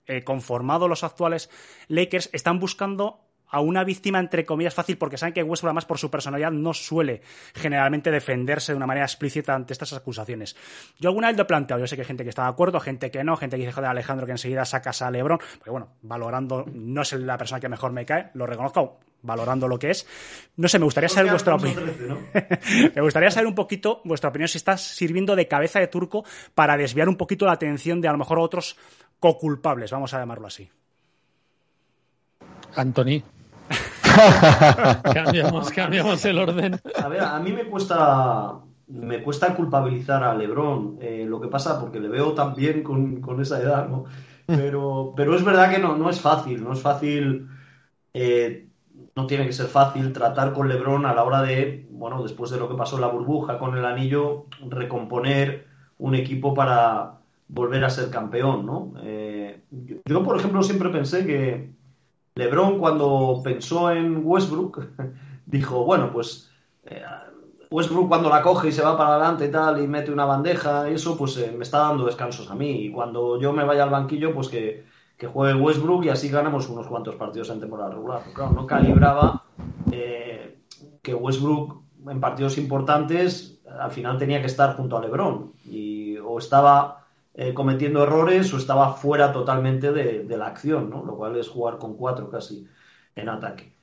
eh, conformado los actuales Lakers, están buscando a una víctima, entre comillas, fácil, porque saben que Westbrook, además, por su personalidad, no suele generalmente defenderse de una manera explícita ante estas acusaciones. Yo alguna vez lo he planteado, yo sé que hay gente que está de acuerdo, gente que no, gente que dice, joder, Alejandro, que enseguida sacas a Lebron, porque bueno, valorando, no es la persona que mejor me cae, lo reconozco, valorando lo que es. No sé, me gustaría saber vuestra opinión. [LAUGHS] me gustaría saber un poquito vuestra opinión si estás sirviendo de cabeza de turco para desviar un poquito la atención de a lo mejor otros co-culpables, vamos a llamarlo así. Anthony. Cambiamos, cambiamos el orden. A ver, a mí me cuesta me cuesta culpabilizar a Lebron. Eh, lo que pasa, porque le veo tan bien con, esa edad, ¿no? Pero, pero es verdad que no, no es fácil, no es fácil, eh, no tiene que ser fácil tratar con LeBron a la hora de, bueno, después de lo que pasó en la burbuja con el anillo, recomponer un equipo para volver a ser campeón, ¿no? Eh, yo, por ejemplo, siempre pensé que LeBron cuando pensó en Westbrook [LAUGHS] dijo, bueno, pues eh, Westbrook cuando la coge y se va para adelante y tal y mete una bandeja, eso pues eh, me está dando descansos a mí. Y cuando yo me vaya al banquillo, pues que, que juegue Westbrook y así ganamos unos cuantos partidos en temporada regular. Claro, no calibraba eh, que Westbrook en partidos importantes al final tenía que estar junto a LeBron y o estaba eh, cometiendo errores o estaba fuera totalmente de, la acción, ¿no? Lo cual es jugar con cuatro casi en ataque.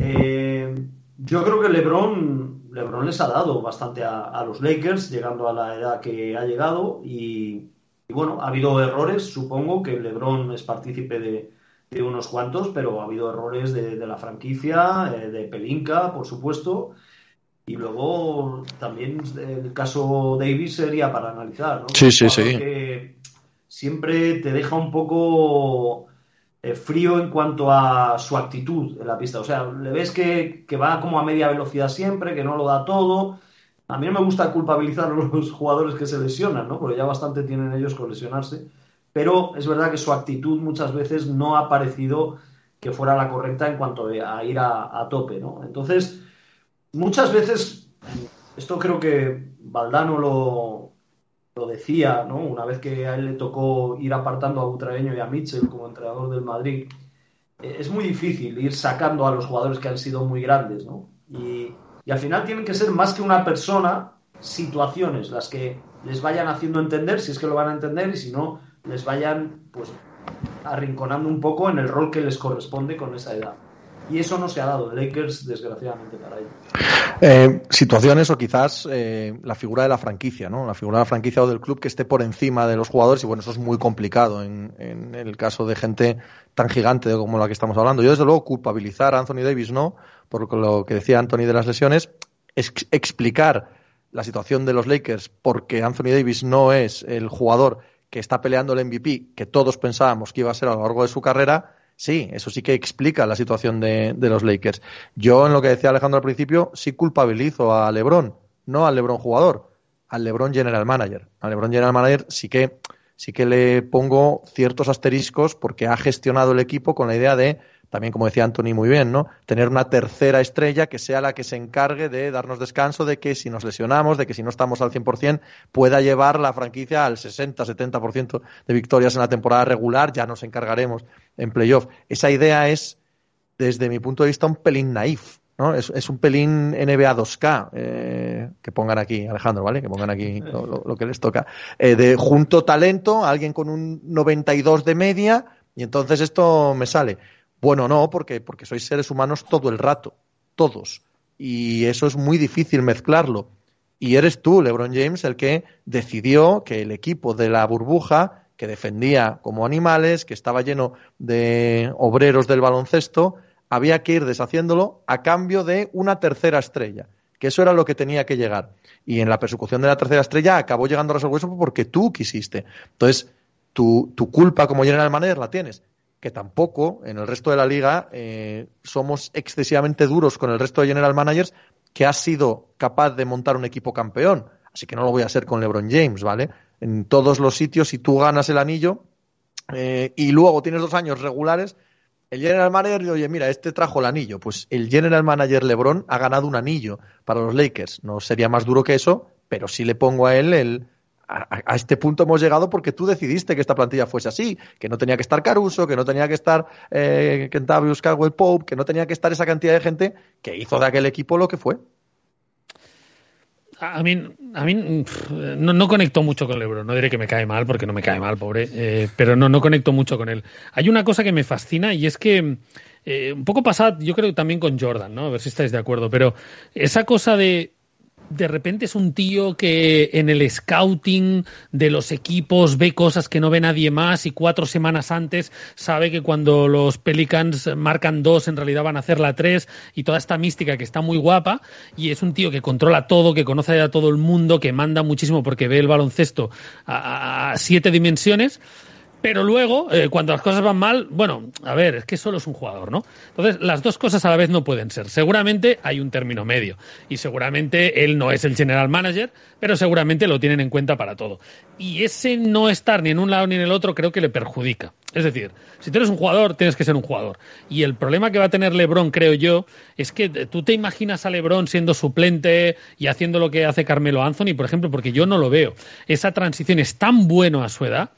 Eh, yo creo que LeBron, LeBron les ha dado bastante a, los Lakers, llegando a la edad que ha llegado. Y, bueno, ha habido errores, supongo que LeBron es partícipe de, unos cuantos, pero ha habido errores de, de la franquicia, eh, de Pelinka, por supuesto. Y luego también el caso Davis sería para analizar, ¿no? Sí, sí, sí. Que siempre te deja un poco eh, frío en cuanto a su actitud en la pista. O sea, le ves que, que, va como a media velocidad siempre, que no lo da todo. A mí no me gusta culpabilizar a los jugadores que se lesionan, ¿no? Porque ya bastante tienen ellos con lesionarse. Pero es verdad que su actitud muchas veces no ha parecido que fuera la correcta en cuanto a ir a, a tope, ¿no? Entonces muchas veces, esto creo que Valdano lo, lo decía, ¿no? Una vez que a él le tocó ir apartando a Butragueño y a Mitchell como entrenador del Madrid, eh, es muy difícil ir sacando a los jugadores que han sido muy grandes, ¿no? Y, y al final tienen que ser más que una persona, situaciones las que les vayan haciendo entender, si es que lo van a entender, y si no, les vayan, pues, arrinconando un poco en el rol que les corresponde con esa edad y eso no se ha dado Lakers, desgraciadamente para ellos. Eh, situaciones o quizás eh, la figura de la franquicia, ¿no? La figura de la franquicia o del club que esté por encima de los jugadores y bueno, eso es muy complicado en, en el caso de gente tan gigante como la que estamos hablando. Yo desde luego culpabilizar a Anthony Davis no, por lo que decía Anthony de las lesiones, es explicar la situación de los Lakers porque Anthony Davis no es el jugador que está peleando el MVP que todos pensábamos que iba a ser a lo largo de su carrera Sí, eso sí que explica la situación de, de, los Lakers. Yo, en lo que decía Alejandro al principio, sí culpabilizo a LeBron, no al LeBron jugador, al LeBron General Manager. Al LeBron General Manager sí que, sí que le pongo ciertos asteriscos porque ha gestionado el equipo con la idea de también como decía Anthony muy bien, ¿no? Tener una tercera estrella que sea la que se encargue de darnos descanso, de que si nos lesionamos, de que si no estamos al 100%, pueda llevar la franquicia al 60-70% de victorias en la temporada regular, ya nos encargaremos en playoff. Esa idea es, desde mi punto de vista, un pelín naif. ¿no? Es, es un pelín NBA 2K, eh, que pongan aquí, Alejandro, ¿vale? Que pongan aquí lo, que les toca. Eh, de junto talento, alguien con un 92 de media, y entonces esto me sale. Bueno, no, porque, porque sois seres humanos todo el rato, todos. Y eso es muy difícil mezclarlo. Y eres tú, LeBron James, el que decidió que el equipo de la burbuja, que defendía como animales, que estaba lleno de obreros del baloncesto, había que ir deshaciéndolo a cambio de una tercera estrella, que eso era lo que tenía que llegar. Y en la persecución de la tercera estrella acabó llegando a Russell Westbrook porque tú quisiste. Entonces, tu, tu culpa como general manager la tienes que tampoco en el resto de la liga eh, somos excesivamente duros con el resto de general managers que ha sido capaz de montar un equipo campeón. Así que no lo voy a hacer con LeBron James, ¿vale? En todos los sitios, si tú ganas el anillo eh, y luego tienes dos años regulares, el general manager oye, mira, este trajo el anillo. Pues el general manager LeBron ha ganado un anillo para los Lakers. No sería más duro que eso, pero sí le pongo a él el, a, a, este punto hemos llegado porque tú decidiste que esta plantilla fuese así, que no tenía que estar Caruso, que no tenía que estar eh, Caldwell Pope, que no tenía que estar esa cantidad de gente que hizo de aquel equipo lo que fue. A mí, a mí no, no, conecto mucho con LeBron. No diré que me cae mal porque no me cae mal, pobre. Eh, pero no, no conecto mucho con él. Hay una cosa que me fascina y es que eh, un poco pasada, yo creo también con Jordan, ¿no? A ver si estáis de acuerdo. Pero esa cosa de de repente es un tío que en el scouting de los equipos ve cosas que no ve nadie más y cuatro semanas antes sabe que cuando los Pelicans marcan dos en realidad van a hacer la tres y toda esta mística que está muy guapa y es un tío que controla todo, que conoce a todo el mundo, que manda muchísimo porque ve el baloncesto a, a siete dimensiones Pero luego, eh, cuando las cosas van mal, bueno, a ver, es que solo es un jugador, ¿no? Entonces, las dos cosas a la vez no pueden ser. Seguramente hay un término medio y seguramente él no es el general manager, pero seguramente lo tienen en cuenta para todo. Y ese no estar ni en un lado ni en el otro creo que le perjudica. Es decir, si tú eres un jugador, tienes que ser un jugador. Y el problema que va a tener LeBron, creo yo, es que tú te imaginas a LeBron siendo suplente y haciendo lo que hace Carmelo Anthony, por ejemplo, porque yo no lo veo. Esa transición es tan bueno a su edad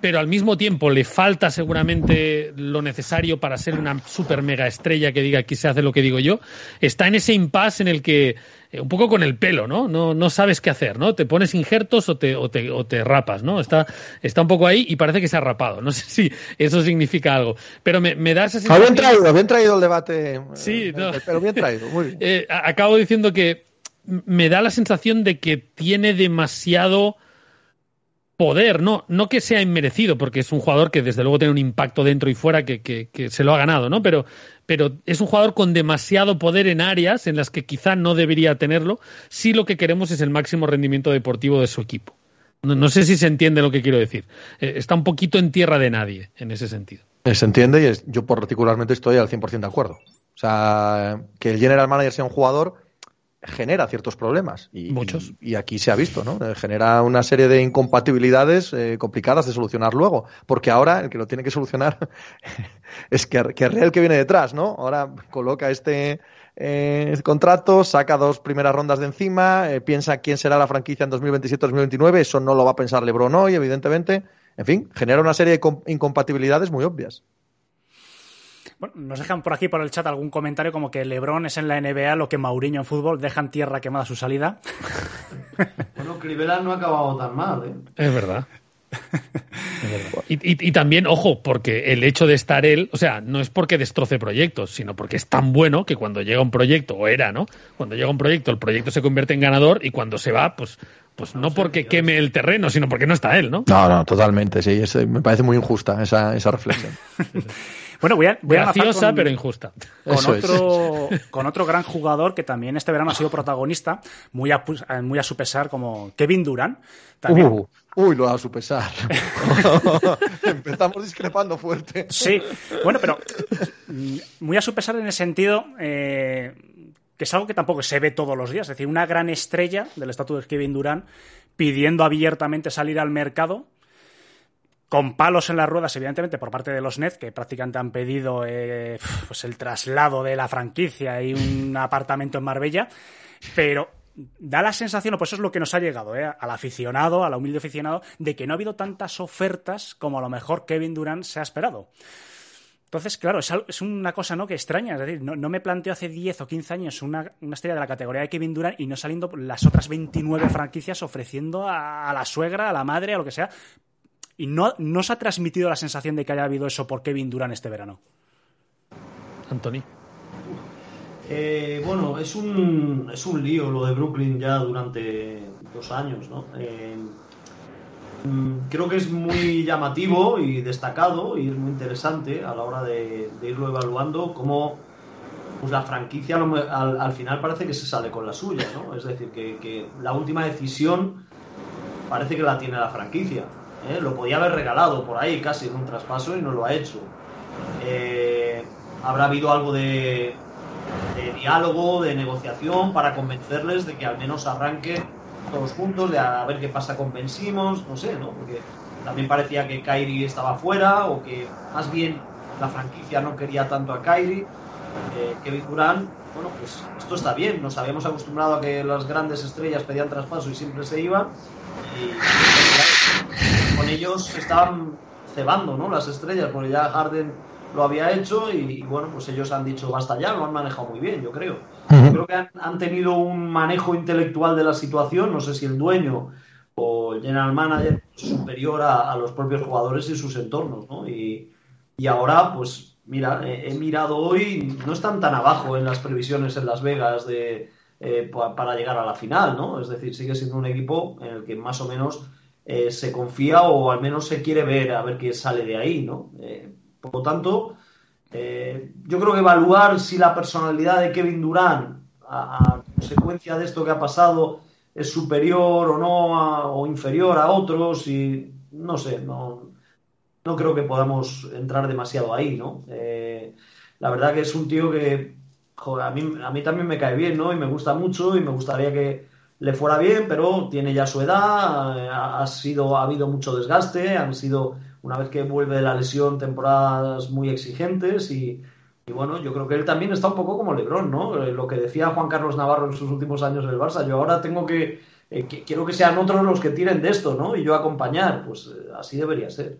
pero al mismo tiempo le falta seguramente lo necesario para ser una super mega estrella que diga aquí se hace lo que digo yo, está en ese impasse en el que, eh, un poco con el pelo, ¿no? No, no sabes qué hacer, ¿no? Te pones injertos o te, o te, o te rapas, ¿no? Está, está un poco ahí y parece que se ha rapado. No [LAUGHS] sé si eso significa algo, pero me, me da esa sensación... Bien traído, bien traído el debate. Sí, no. pero bien traído, muy bien. [LAUGHS] Eh, acabo diciendo que me da la sensación de que tiene demasiado poder, no, no que sea inmerecido, porque es un jugador que desde luego tiene un impacto dentro y fuera que, que, que, se lo ha ganado, ¿no? Pero, pero es un jugador con demasiado poder en áreas en las que quizá no debería tenerlo, si lo que queremos es el máximo rendimiento deportivo de su equipo. No, no sé si se entiende lo que quiero decir. Eh, está un poquito en tierra de nadie en ese sentido. Eh, Se entiende y es, yo particularmente estoy al 100% de acuerdo. O sea, que el general manager sea un jugador genera ciertos problemas. Y, Muchos. Y, y, aquí se ha visto, ¿no? Eh, Genera una serie de incompatibilidades eh, complicadas de solucionar luego. Porque ahora el que lo tiene que solucionar [LAUGHS] es que, que Real que viene detrás, ¿no? Ahora coloca este eh, contrato, saca dos primeras rondas de encima, eh, piensa quién será la franquicia en 2027-2029. Eso no lo va a pensar LeBron hoy, evidentemente. En fin, genera una serie de incompatibilidades muy obvias. Bueno, nos dejan por aquí por el chat algún comentario como que LeBron es en la NBA lo que Mauriño en fútbol, dejan tierra quemada su salida. [LAUGHS] bueno, Cribela no ha acabado tan mal, ¿eh? Es verdad. Es verdad. Y, y, y, también, ojo, porque el hecho de estar él, o sea, no es porque destroce proyectos, sino porque es tan bueno que cuando llega un proyecto, o era, ¿no? Cuando llega un proyecto, el proyecto se convierte en ganador y cuando se va, pues, pues no porque queme el terreno, sino porque no está él, ¿no? No, no, totalmente, sí. Es, me parece muy injusta esa, esa reflexión. [LAUGHS] Bueno, voy a, voy Graciosa, a con, pero injusta. Con otro, con otro gran jugador que también este verano ha sido protagonista, muy a, muy a su pesar, como Kevin Durant. También. Uh, uy, lo a su pesar. [LAUGHS] Empezamos discrepando fuerte. Sí, bueno, pero muy a su pesar en el sentido eh, que es algo que tampoco se ve todos los días. Es decir, una gran estrella del estatus de Kevin Durant pidiendo abiertamente salir al mercado con palos en las ruedas, evidentemente, por parte de los Nets, que prácticamente han pedido eh, pues el traslado de la franquicia y un [LAUGHS] apartamento en Marbella, pero da la sensación, o pues eso es lo que nos ha llegado, eh, al aficionado, al humilde aficionado, de que no ha habido tantas ofertas como a lo mejor Kevin Durant se ha esperado. Entonces, claro, es, una cosa ¿no? que extraña. Es decir, no, no, me planteo hace 10 o 15 años una, una, estrella de la categoría de Kevin Durant y no saliendo las otras 29 franquicias ofreciendo a, a la suegra, a la madre, a lo que sea, y no, no se ha transmitido la sensación de que haya habido eso por Kevin Durant este verano. Anthony. Eh, bueno, es un, es un lío lo de Brooklyn ya durante dos años, ¿no? Eh, creo que es muy llamativo y destacado y es muy interesante a la hora de, de irlo evaluando cómo pues la franquicia al, al, final parece que se sale con la suya, ¿no? Es decir, que, que la última decisión parece que la tiene la franquicia. ¿Eh? lo podía haber regalado por ahí casi en un traspaso y no lo ha hecho. Eh, habrá habido algo de, de, diálogo, de negociación para convencerles de que al menos arranquen todos juntos, de a ver qué pasa con Ben Simmons, no sé, ¿no? Porque también parecía que Kyrie estaba fuera o que más bien la franquicia no quería tanto a Kyrie. Eh, Kevin Durant, bueno, pues esto está bien, nos habíamos acostumbrado a que las grandes estrellas pedían traspaso y siempre se iban. Y con ellos estaban cebando, ¿no? Las estrellas, porque ya Harden lo había hecho y, y, bueno, pues ellos han dicho basta ya, lo han manejado muy bien, yo creo. Yo creo que han, han, tenido un manejo intelectual de la situación, no sé si el dueño o el general manager superior a, a los propios jugadores y sus entornos, ¿no? Y, y ahora, pues mira, he, he mirado hoy, no están tan abajo en las previsiones en Las Vegas de, eh, para llegar a la final, ¿no? Es decir, sigue siendo un equipo en el que más o menos eh, se confía o al menos se quiere ver a ver qué sale de ahí, ¿no? Eh, por lo tanto, eh, yo creo que evaluar si la personalidad de Kevin Durant a, consecuencia de esto que ha pasado es superior o no o inferior a otros y no sé, no no creo que podamos entrar demasiado ahí, ¿no? La verdad que es un tío que, a mí, a mí también me cae bien, ¿no? Y me gusta mucho y me gustaría que le fuera bien, pero tiene ya su edad, ha, sido, ha habido mucho desgaste, han sido, una vez que vuelve de la lesión, temporadas muy exigentes y, bueno, yo creo que él también está un poco como Lebron, ¿no? Eh, Lo que decía Juan Carlos Navarro en sus últimos años en el Barça, yo ahora tengo que, eh, que- quiero que sean otros los que tiren de esto, ¿no? Y yo acompañar, pues eh, así debería ser.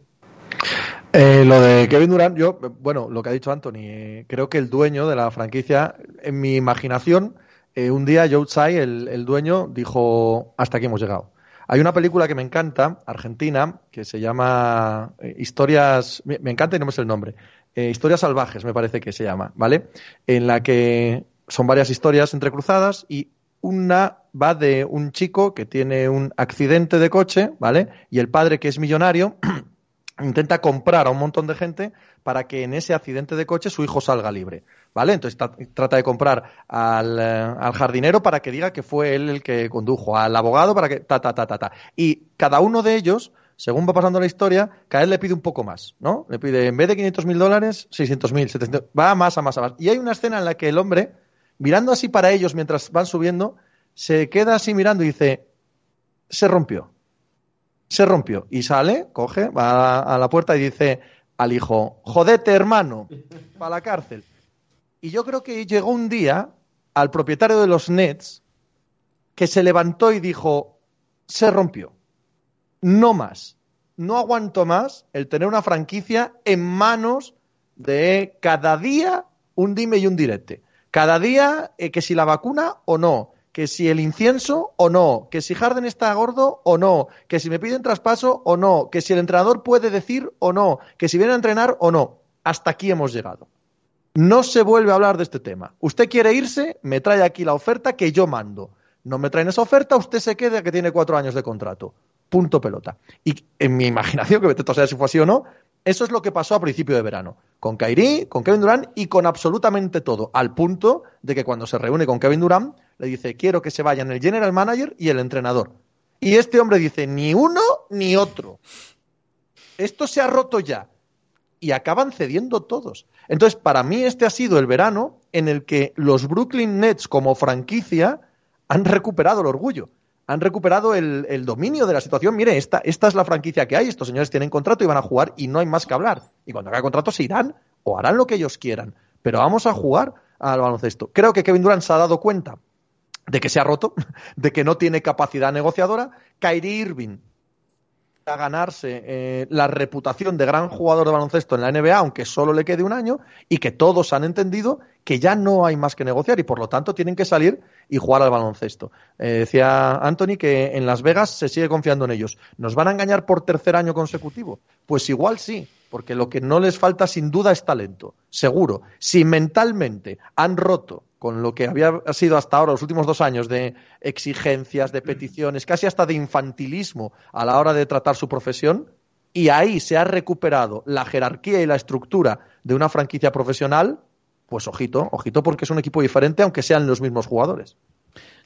Eh, lo de Kevin Durant, yo, bueno, lo que ha dicho Anthony, creo que el dueño de la franquicia, en mi imaginación, eh, un día Joe Tsai, el, dueño, dijo, hasta aquí hemos llegado. Hay una película que me encanta, argentina, que se llama eh, Historias, me, me encanta y no me sé el nombre, eh, Historias Salvajes me parece que se llama, ¿vale? En la que son varias historias entrecruzadas y una va de un chico que tiene un accidente de coche, ¿vale? Y el padre que es millonario [CLEARS THROAT] intenta comprar a un montón de gente para que en ese accidente de coche su hijo salga libre, ¿vale? Entonces ta- trata de comprar al, eh, al jardinero para que diga que fue él el que condujo, al abogado para que ta ta ta ta ta. Y cada uno de ellos, según va pasando la historia, cada vez le pide un poco más, ¿no? Le pide en vez de 500 mil dólares, 600 mil, 700, va más, a más, a más. Y hay una escena en la que el hombre, mirando así para ellos mientras van subiendo, se queda así mirando y dice, se rompió se rompió y sale, coge, va a la puerta y dice al hijo, jodete hermano, para la cárcel. Y yo creo que llegó un día al propietario de los Nets que se levantó y dijo, se rompió, no más, no aguanto más el tener una franquicia en manos de cada día un dime y un direte. Cada día eh, que si la vacuna o no, que si el incienso o no, que si Harden está gordo o no, que si me piden traspaso o no, que si el entrenador puede decir o no, que si viene a entrenar o no. Hasta aquí hemos llegado. No se vuelve a hablar de este tema. Usted quiere irse, me trae aquí la oferta que yo mando. No me traen esa oferta, usted se queda que tiene cuatro años de contrato. Punto pelota. Y en mi imaginación, que vete tú a saber si fue así o no, eso es lo que pasó a principio de verano. Con Kairi, con Kevin Durant y con absolutamente todo. Al punto de que cuando se reúne con Kevin Durant, le dice, quiero que se vayan el general manager y el entrenador. Y este hombre dice, ni uno ni otro. Esto se ha roto ya. Y acaban cediendo todos. Entonces, para mí este ha sido el verano en el que los Brooklyn Nets como franquicia han recuperado el orgullo. Han recuperado el, el dominio de la situación. Mire, esta, esta es la franquicia que hay. Estos señores tienen contrato y van a jugar y no hay más que hablar. Y cuando el contrato se irán o harán lo que ellos quieran. Pero vamos a jugar al baloncesto. Creo que Kevin Durant se ha dado cuenta de que se ha roto, [LAUGHS] de que no tiene capacidad negociadora. Kyrie Irving a ganarse eh, la reputación de gran jugador de baloncesto en la NBA, aunque solo le quede un año, y que todos han entendido que ya no hay más que negociar y por lo tanto tienen que salir y jugar al baloncesto. Eh, decía Anthony que en Las Vegas se sigue confiando en ellos. ¿Nos van a engañar por tercer año consecutivo? Pues igual sí, porque lo que no les falta sin duda es talento, seguro. Si mentalmente han roto con lo que había sido hasta ahora los últimos dos años de exigencias, de peticiones, casi hasta de infantilismo a la hora de tratar su profesión, y ahí se ha recuperado la jerarquía y la estructura de una franquicia profesional, pues ojito, ojito porque es un equipo diferente aunque sean los mismos jugadores.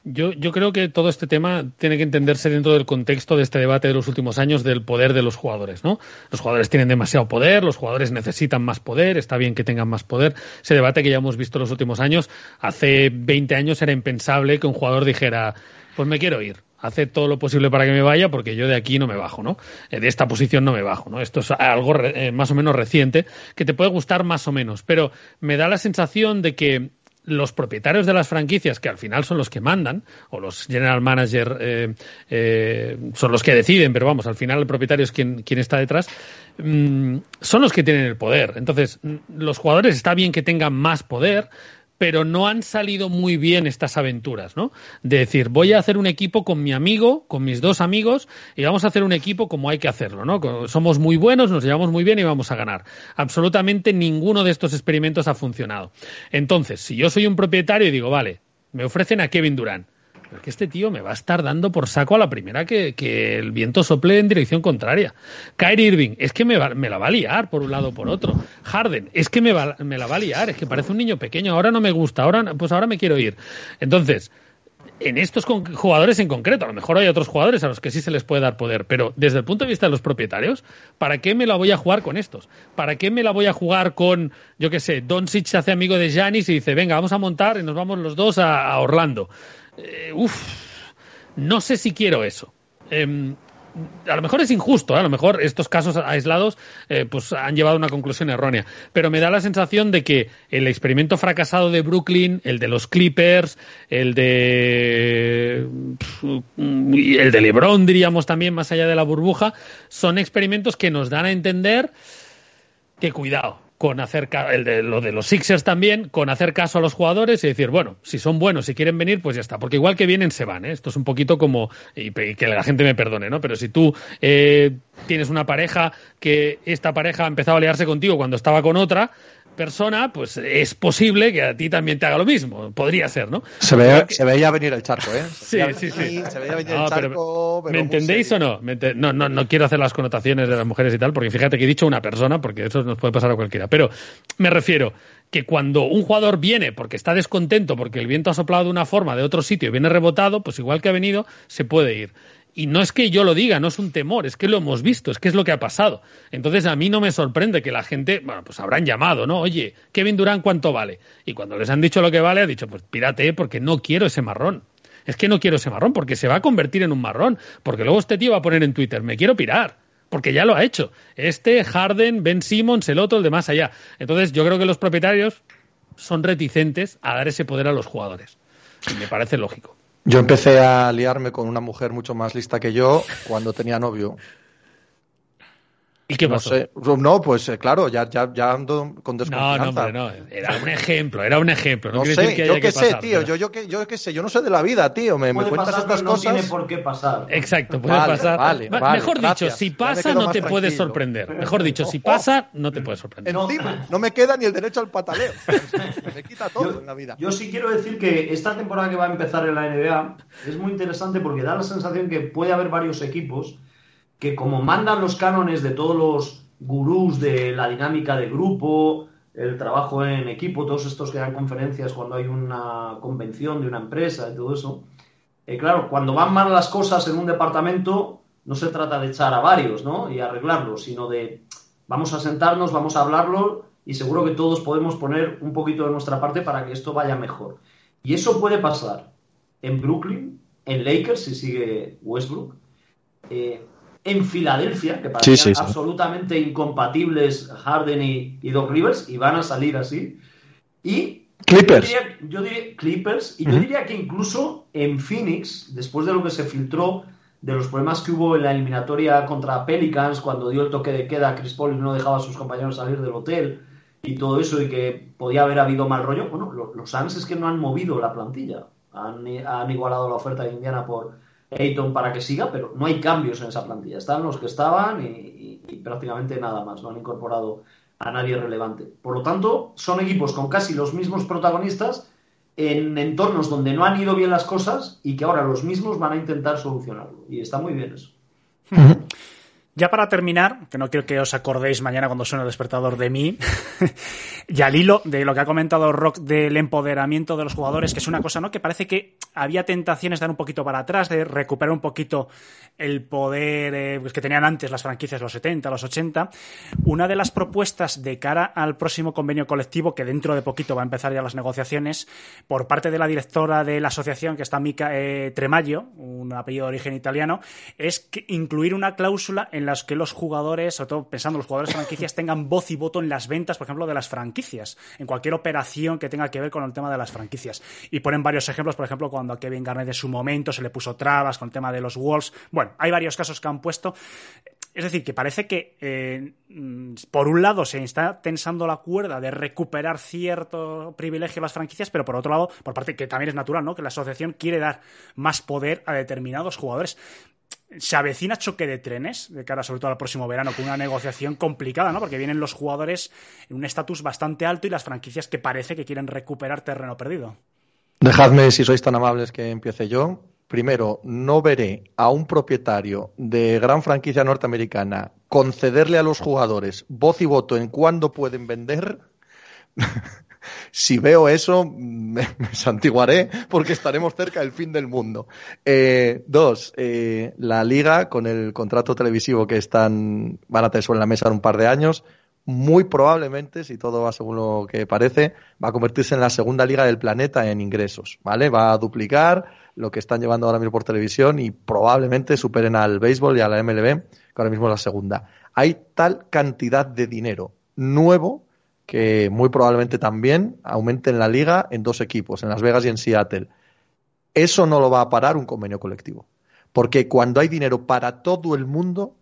Yo, creo que todo este tema tiene que entenderse dentro del contexto de este debate de los últimos años del poder de los jugadores, ¿no? Los jugadores tienen demasiado poder, los jugadores necesitan más poder, está bien que tengan más poder. Ese debate que ya hemos visto en los últimos años, hace 20 años era impensable que un jugador dijera, pues me quiero ir, hace todo lo posible para que me vaya porque yo de aquí no me bajo, ¿no? Eh, De esta posición no me bajo, ¿no? Esto es algo re- eh, más o menos reciente que te puede gustar más o menos, pero me da la sensación de que los propietarios de las franquicias, que al final son los que mandan, o los general manager eh, eh, son los que deciden, pero vamos, al final el propietario es quien, quien está detrás, mm, son los que tienen el poder. Entonces, mm, los jugadores está bien que tengan más poder, pero no han salido muy bien estas aventuras, ¿no? De decir, voy a hacer un equipo con mi amigo, con mis dos amigos, y vamos a hacer un equipo como hay que hacerlo, ¿no? Somos muy buenos, nos llevamos muy bien y vamos a ganar. Absolutamente ninguno de estos experimentos ha funcionado. Entonces, si yo soy un propietario y digo, vale, me ofrecen a Kevin Durant, pero que este tío me va a estar dando por saco a la primera que, que el viento sople en dirección contraria. Kyrie Irving, es que me, va- me la va a liar por un lado o por otro. Harden, es que me, va- me la va a liar, es que parece un niño pequeño, ahora no me gusta, ahora, pues ahora me quiero ir. Entonces, en estos jugadores en concreto. A lo mejor hay otros jugadores a los que sí se les puede dar poder, pero desde el punto de vista de los propietarios, ¿para qué me la voy a jugar con estos? ¿Para qué me la voy a jugar con, yo qué sé, Doncic se hace amigo de Giannis y dice, venga, vamos a montar y nos vamos los dos a, a Orlando? Eh, uf, no sé si quiero eso. Em, a lo mejor es injusto, ¿eh? a lo mejor estos casos aislados eh, pues han llevado a una conclusión errónea, pero me da la sensación de que el experimento fracasado de Brooklyn, el de los Clippers, el de el de LeBron diríamos también más allá de la burbuja, son experimentos que nos dan a entender que cuidado con hacer el de lo de los Sixers también, con hacer caso a los jugadores y decir, bueno, si son buenos, si quieren venir, pues ya está, porque igual que vienen se van, ¿eh? Esto es un poquito como y que la gente me perdone, ¿no? Pero si tú eh, tienes una pareja que esta pareja ha empezado a liarse contigo cuando estaba con otra persona, pues es posible que a ti también te haga lo mismo, podría ser, ¿no? Se, ve- se veía venir el charco, ¿eh? Sí, veía sí, sí. Se veía venir No, el charco, pero ¿Me entendéis serio. o no? ¿Me ente- no? No, no quiero hacer las connotaciones de las mujeres y tal, porque fíjate que he dicho una persona, porque eso nos puede pasar a cualquiera. Pero me refiero que cuando un jugador viene porque está descontento, porque el viento ha soplado de una forma de otro sitio y viene rebotado, pues igual que ha venido, se puede ir. Y no es que yo lo diga, no es un temor, es que lo hemos visto, es que es lo que ha pasado. Entonces a mí no me sorprende que la gente, bueno, pues habrán llamado, ¿no? Oye, Kevin Durán, ¿cuánto vale? Y cuando les han dicho lo que vale, ha dicho, pues pírate, porque no quiero ese marrón. Es que no quiero ese marrón, porque se va a convertir en un marrón. Porque luego este tío va a poner en Twitter, me quiero pirar. Porque ya lo ha hecho. Este, Harden, Ben Simmons, el otro, el de más allá. Entonces yo creo que los propietarios son reticentes a dar ese poder a los jugadores. Y me parece lógico. Yo empecé a liarme con una mujer mucho más lista que yo cuando tenía novio. ¿Y qué no pasó? sé. No, pues eh, claro, ya, ya, ya ando con No, desconfianza. no, hombre, no. Era un ejemplo, era un ejemplo. No, No sé, decir que yo qué que sé, pasar, tío, pero- yo, yo, qué, yo qué sé, yo no sé de la vida, tío, me, me Puede cuentas pasar, estas pero no cosas. tiene por qué pasar. Exacto, puede Vale, pasar. vale, vale, Mejor gracias. dicho, si pasa no te puede sorprender. Mejor dicho, si pasa no te puede sorprender. Encima, no me queda ni el derecho al pataleo. [LAUGHS] me quita todo en la vida. Yo sí quiero decir que esta temporada que va a empezar en la NBA es muy interesante porque da la sensación que puede haber varios equipos que como mandan los cánones de todos los gurús de la dinámica de grupo, el trabajo en equipo, todos estos que dan conferencias cuando hay una convención de una empresa y todo eso, eh, claro, cuando van mal las cosas en un departamento no se trata de echar a varios, ¿no? Y arreglarlos, sino de vamos a sentarnos, vamos a hablarlo y seguro que todos podemos poner un poquito de nuestra parte para que esto vaya mejor. Y eso puede pasar en Brooklyn, en Lakers, si sigue Westbrook, eh, en Filadelfia, que parecían sí, sí. absolutamente incompatibles Harden y, y Doc Rivers, y van a salir así. Y Clippers. Yo diría, yo diría- Clippers, y yo diría que incluso en Phoenix, después de lo que se filtró de los problemas que hubo en la eliminatoria contra Pelicans, cuando dio el toque de queda a Chris Paul y no dejaba a sus compañeros salir del hotel y todo eso, y que podía haber habido mal rollo, bueno, lo- los Suns es que no han movido la plantilla. Han, han igualado la oferta de Indiana por Ayton para que siga, pero no hay cambios en esa plantilla. Están los que estaban y, y- y prácticamente nada más. No han incorporado a nadie relevante. Por lo tanto, son equipos con casi los mismos protagonistas en entornos donde no han ido bien las cosas y que ahora los mismos van a intentar solucionarlo. Y está muy bien eso. [LAUGHS] Ya para terminar, que no quiero que os acordéis mañana cuando suene el despertador de mí, [LAUGHS] y al hilo de lo que ha comentado Rock del empoderamiento de los jugadores, que es una cosa, ¿no? Que parece que había tentaciones de dar un poquito para atrás, de recuperar un poquito el poder eh, pues, que tenían antes las franquicias los 70, los 80. Una de las propuestas de cara al próximo convenio colectivo, que dentro de poquito va a empezar ya las negociaciones, por parte de la directora de la asociación, que está Mica eh, Tremaglio, un apellido de origen italiano, es incluir una cláusula en que los jugadores, sobre todo pensando en los jugadores franquicias, tengan voz y voto en las ventas, por ejemplo, de las franquicias, en cualquier operación que tenga que ver con el tema de las franquicias. Y ponen varios ejemplos, por ejemplo, cuando a Kevin Garnett en su momento se le puso trabas con el tema de los Wolves. Bueno, hay varios casos que han puesto. Es decir, que parece que eh, mm, por un lado se está tensando la cuerda de recuperar cierto privilegio a las franquicias, pero por otro lado, por parte que también es natural, ¿no? Que la asociación quiere dar más poder a determinados jugadores. Se avecina choque de trenes de cara sobre todo al próximo verano con una negociación complicada, ¿no? Porque vienen los jugadores en un estatus bastante alto y las franquicias que parece que quieren recuperar terreno perdido. Dejadme, si sois tan amables, que empiece yo. Primero, no veré a un propietario de gran franquicia norteamericana concederle a los jugadores voz y voto en cuándo pueden vender si veo eso, [LAUGHS] me, santiguaré porque estaremos cerca del fin del mundo. Eh, dos, eh, la liga con el contrato televisivo que están, van a tener sobre la mesa en un par de años, muy probablemente, si todo va según lo que parece, va a convertirse en la segunda liga del planeta en ingresos, ¿vale? Va a duplicar lo que están llevando ahora mismo por televisión y probablemente superen al béisbol y a la MLB, que ahora mismo es la segunda. Hay tal cantidad de dinero nuevo que muy probablemente también aumente en la liga en dos equipos, en Las Vegas y en Seattle. Eso no lo va a parar un convenio colectivo. Porque cuando hay dinero para todo el mundo,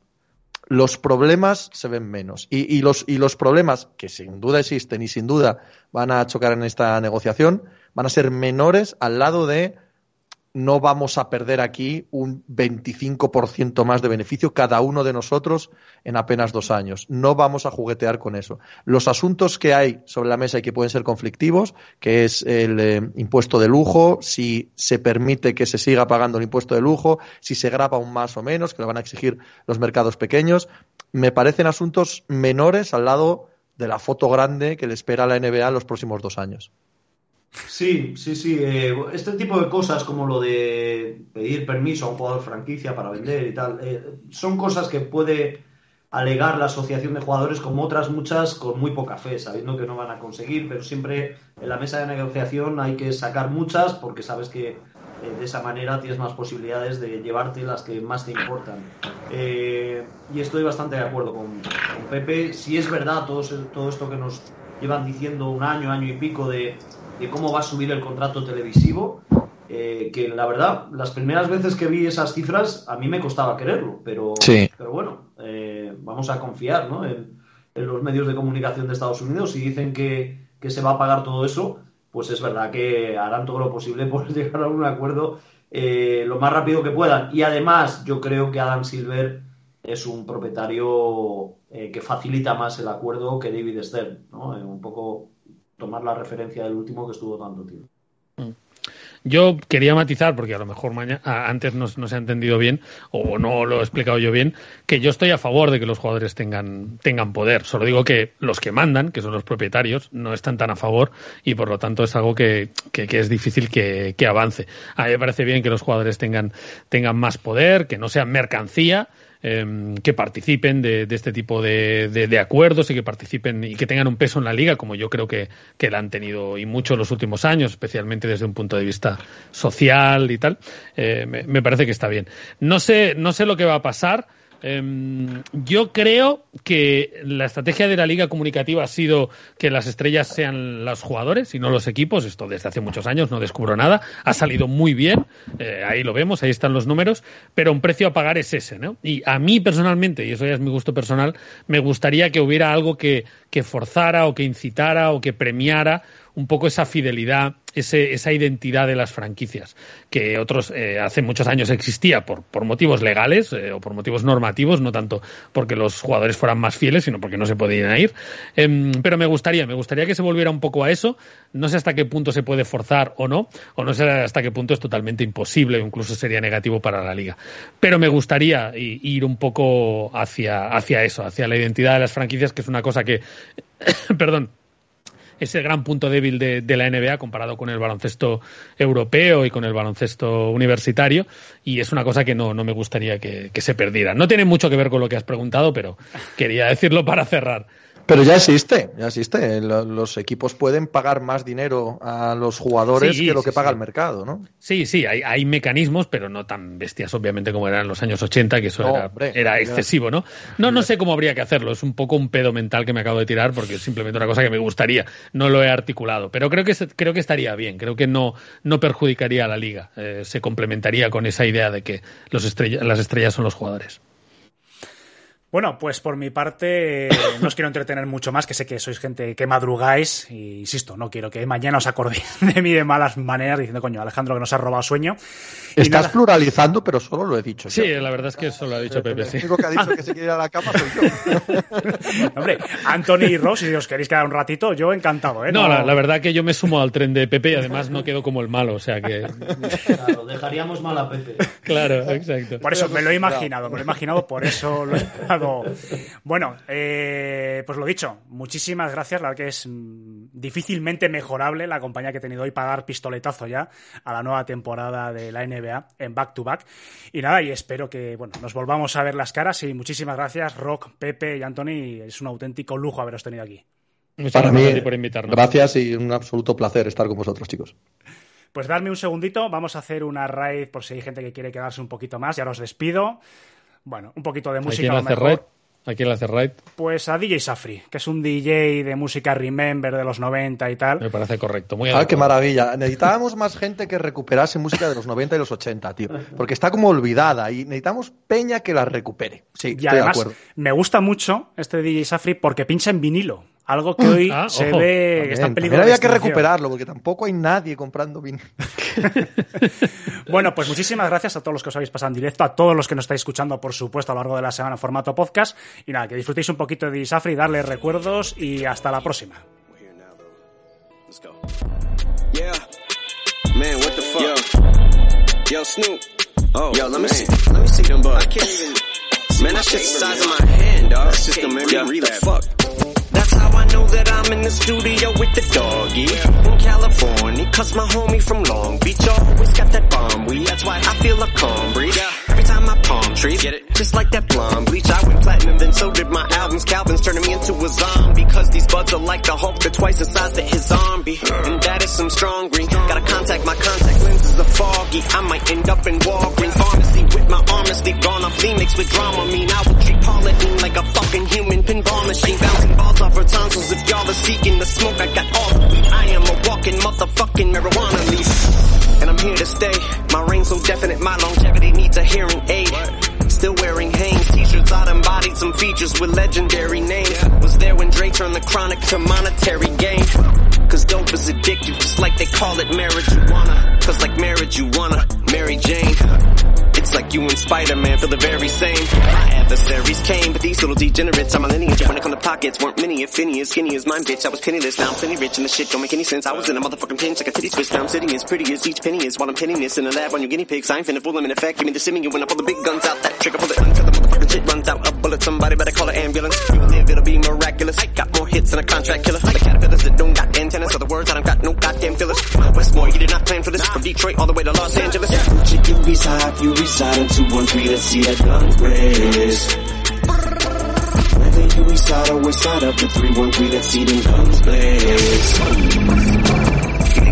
los problemas se ven menos. Y, los, y los problemas, que sin duda existen y sin duda van a chocar en esta negociación, van a ser menores al lado de no vamos a perder aquí un 25% más de beneficio cada uno de nosotros en apenas dos años. No vamos a juguetear con eso. Los asuntos que hay sobre la mesa y que pueden ser conflictivos, que es el eh, impuesto de lujo, si se permite que se siga pagando el impuesto de lujo, si se graba un más o menos, que lo van a exigir los mercados pequeños, me parecen asuntos menores al lado de la foto grande que le espera a la NBA en los próximos dos años. Sí, sí, sí. Eh, este tipo de cosas, como lo de pedir permiso a un jugador franquicia para vender y tal, eh, son cosas que puede alegar la asociación de jugadores, como otras muchas, con muy poca fe, sabiendo que no van a conseguir, pero siempre en la mesa de negociación hay que sacar muchas porque sabes que eh, de esa manera tienes más posibilidades de llevarte las que más te importan. Eh, y estoy bastante de acuerdo con, con Pepe. Si es verdad todo, todo esto que nos llevan diciendo un año, año y pico de de cómo va a subir el contrato televisivo, eh, que la verdad, las primeras veces que vi esas cifras, a mí me costaba quererlo, pero, sí. pero bueno, eh, vamos a confiar ¿no? en, en, los medios de comunicación de Estados Unidos. Si dicen que, que, se va a pagar todo eso, pues es verdad que harán todo lo posible por [LAUGHS] llegar a un acuerdo eh, lo más rápido que puedan. Y además, yo creo que Adam Silver es un propietario que facilita más el acuerdo que David Stern, ¿no? un poco tomar la referencia del último que estuvo tanto tiempo. Yo quería matizar, porque a lo mejor mañana, antes no, no, se ha entendido bien, o no lo he explicado yo bien, que yo estoy a favor de que los jugadores tengan, tengan poder. Solo digo que los que mandan, que son los propietarios, no están tan a favor y por lo tanto es algo que, que, que es difícil que, que, avance. A mí me parece bien que los jugadores tengan, tengan más poder, que no sean mercancía, eh, que participen de, este tipo de, acuerdos y que participen y que tengan un peso en la liga, como yo creo que, que la han tenido y mucho en los últimos años, especialmente desde un punto de vista social y tal. Eh, me, me, parece que está bien. No sé, no sé lo que va a pasar. Um, yo creo que la estrategia de la liga comunicativa ha sido que las estrellas sean los jugadores y no los equipos. Esto desde hace muchos años no descubro nada. Ha salido muy bien. Eh, ahí lo vemos, ahí están los números. Pero un precio a pagar es ese, ¿no? Y a mí personalmente, y eso ya es mi gusto personal, me gustaría que hubiera algo que, que forzara o que incitara o que premiara un poco esa fidelidad, ese, esa identidad de las franquicias, que otros eh, hace muchos años existía por, por motivos legales eh, o por motivos normativos, no tanto porque los jugadores fueran más fieles, sino porque no se podían ir. Eh, pero me gustaría, me gustaría que se volviera un poco a eso. No sé hasta qué punto se puede forzar o no, o no sé hasta qué punto es totalmente imposible incluso sería negativo para la liga. Pero me gustaría ir un poco hacia, hacia eso, hacia la identidad de las franquicias, que es una cosa que, [COUGHS] perdón, es el gran punto débil de, la NBA comparado con el baloncesto europeo y con el baloncesto universitario y es una cosa que no, no me gustaría que se perdiera. No tiene mucho que ver con lo que has preguntado, pero quería decirlo para cerrar. Pero ya existe, ya existe. Los equipos pueden pagar más dinero a los jugadores sí, que lo que paga sí. el mercado, ¿no? Sí, sí, hay, hay, mecanismos, pero no tan bestias, obviamente, como eran en los años 80, que eso no, era, hombre, era, excesivo, ¿no? No, no sé cómo habría que hacerlo. Es un poco un pedo mental que me acabo de tirar porque es simplemente una cosa que me gustaría. No lo he articulado, pero creo que, creo que estaría bien. Creo que no, no perjudicaría a la liga. Eh, se complementaría con esa idea de que los estrella, las estrellas son los jugadores. Bueno, pues por mi parte no os quiero entretener mucho más, que sé que sois gente que madrugáis y insisto, no quiero que mañana os acordéis [LAUGHS] de mí de malas maneras diciendo, coño, Alejandro que nos ha robado sueño. Y Estás nada... pluralizando, pero solo lo he dicho. Sí, yo. la verdad es que solo lo ha dicho Pepe. El único que ha dicho que se quiere ir a la cama soy yo. [LAUGHS] Hombre, Anthony y Ross, si os queréis quedar un ratito, yo encantado, ¿eh? No, no... La, la, verdad que yo me sumo al tren de Pepe y además no quedo como el malo, o sea que... Claro, dejaríamos mal a Pepe. Claro, exacto. Por eso me lo he imaginado, me lo he imaginado, por eso lo he Bueno, eh, pues lo dicho, muchísimas gracias. La verdad que es mm, difícilmente mejorable la compañía que he tenido hoy para dar pistoletazo ya a la nueva temporada de la NBA en back to back. Y nada, y espero que bueno, nos volvamos a ver las caras. Y muchísimas gracias, Rock, Pepe y Anthony. Es un auténtico lujo haberos tenido aquí. Muchas Para gracias mí, a ti por invitarnos. gracias y un absoluto placer estar con vosotros, chicos. Pues darme un segundito, vamos a hacer una raid por si hay gente que quiere quedarse un poquito más. Ya los despido. Bueno, un poquito de ¿A música. a le lo hace mejor. raid? ¿A quién le hace raid? Pues a DJ Safri, que es un DJ de música Remember de los 90 y tal. Me parece correcto. Muy Ah, qué maravilla. Necesitábamos más gente que recuperase música de los 90 y los 80, tío. Porque está como olvidada y necesitamos peña que la recupere. Sí, Y estoy de además, acuerdo. me gusta mucho este DJ Safri porque pincha en vinilo. Algo que hoy Ah, se ojo, ve que está en peligro de había que recuperarlo porque tampoco hay nadie comprando vino. [LAUGHS] Bueno, pues muchísimas gracias a todos los que os habéis pasado en directo, a todos los que nos estáis escuchando, por supuesto, a lo largo de la semana en formato podcast. Y nada, que disfrutéis un poquito de DJ Safri, darle recuerdos y hasta la próxima. Yeah. Man, the. Oh. Man, that shit's the size of my hand, dog. That's just gonna make me relapse. Fuck. That's how I know that I'm in the studio with the doggy in California. Cause my homie from Long Beach always got that bomb weed. That's why I feel a calm breeze. Every time I palm trees, get it? Just like that blonde bleach. I went platinum, then so did my albums. Calvin's turning me into a zombie. Cause these buds are like the Hulk, they're twice the size that his zombie. And that is some strong green. Gotta contact my contact are foggy. I might end up in Walgreens pharmacy with my armor sleeve gone off Phoenix with drama. Mean I would treat Pauline like a fucking human pinball machine. Bouncing balls off her tonsils. If y'all are seeking the smoke, I got all the weed. I am a walking motherfucking marijuana leaf. And I'm here to stay. My reign so definite, my longevity needs a hearing aid. Still wearing Hanes embodied some features with legendary names. Was there when Dre turned the chronic to monetary gain. Cause dope is addictive, just like they call it marijuana. Cause like marriage, you wanna Mary Jane. It's like you and Spider-Man feel the very same. My adversaries came, but these little degenerates are my lineage. When it come to pockets, weren't many, if any, as skinny as mine, bitch. I was penniless, now I'm plenty rich, and the shit don't make any sense. I was in a motherfucking pinch, like a titty twist. Now I'm sitting as pretty as each penny is, while I'm pinning this in a lab on your guinea pigs. I ain't finna fool them in effect. Give me the simming when I pull the big guns out. That trigger pull it until the motherfucking shit runs out. A bullet, somebody better call an ambulance. You live, it'll be miraculous. I got more hits than a contract killer. The caterpillars that don't got antennas, so the words I don't got no goddamn fillers. Westmore, you did not plan for this. From Detroit all the way to Los Angeles. Chicken reside, you reside in 213, let's see that gun. Whether you reside or west side of the 313, let's see them guns blaze.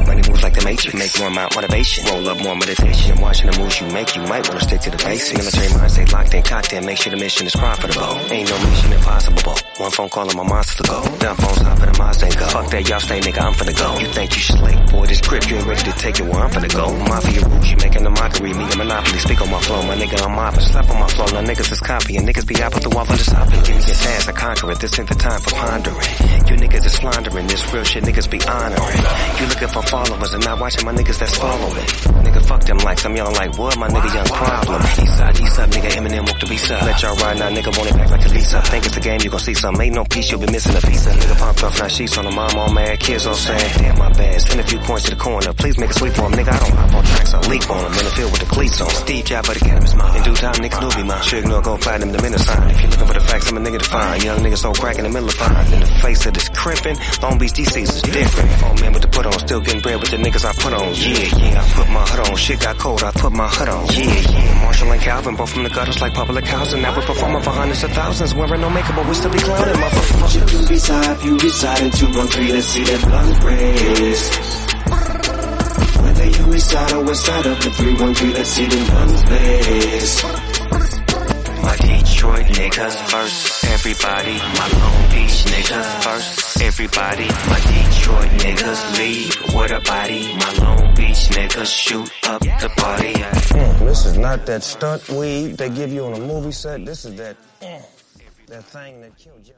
Money moves like the Matrix. Make more amount motivation. Roll up more meditation. And watching the moves you make, you might want to stick to the basics. Military mind stay locked in, cocked in. Make sure the mission is profitable. Ain't no mission impossible. One phone call and my monster to go. Dumb phones hop in the Mazda and go. Fuck that, y'all stay, nigga. I'm finna go. You think you slick? Boy, this grip, you ain't ready to take it where I'm finna go. Mafia rules, you making a mockery. Me a monopoly. Speak on my flow, my nigga. I'm mopping. Slap on my flow. Now niggas is copying. Niggas be out with the wall on the stopping. Give me your task, I conquer it. This ain't the time for pondering. You niggas is slandering. This real shit niggas be honoring. You looking for followers and not watching my niggas that's following. Nigga, fuck them likes. I'm yelling like, what? My nigga, young problem. East side, east side, nigga, Eminem walk the beast up. Let y'all ride now, nigga, want it back like a Lisa. Think it's a game, you gon' see some. Ain't no piece, you'll be missing a piece. Nigga popped off, now sheets on the mom, all mad. Kids all saying, damn, my bad. Send a few coins to the corner. Please make a sweep for him, nigga. I don't hop on tracks, I leap on him. In the field with the cleats on. Steve Jobs, but the cannabis mine. In due time, niggas do be mine. Sure ignore, go platinum, the minute sign. If you looking for the facts, I'm a nigga to find. Young niggas so crack in the middle of fine. In the face of this crimping, Long Beach DC's is different. Four men with the put on, still getting bread with the niggas I put on. Yeah, yeah, I put my hood on. Shit got cold, I put my hood on. Yeah, yeah. Marshall and Calvin, both from the gutters like public housing. Now we're performing for hundreds of thousands. Wearing no makeup, but we still be clowning, motherfucker. Chicken reside, you reside in 213, let's see that guns raise. Whether you reside or west side of the 313, let's see them guns blaze. My Detroit niggas first, everybody. My Long Beach niggas first, everybody. My Detroit niggas lead with a body. My Long Beach niggas shoot up the party. Mm, this is not that stunt weed they give you on a movie set. This is that, mm, that thing that killed John.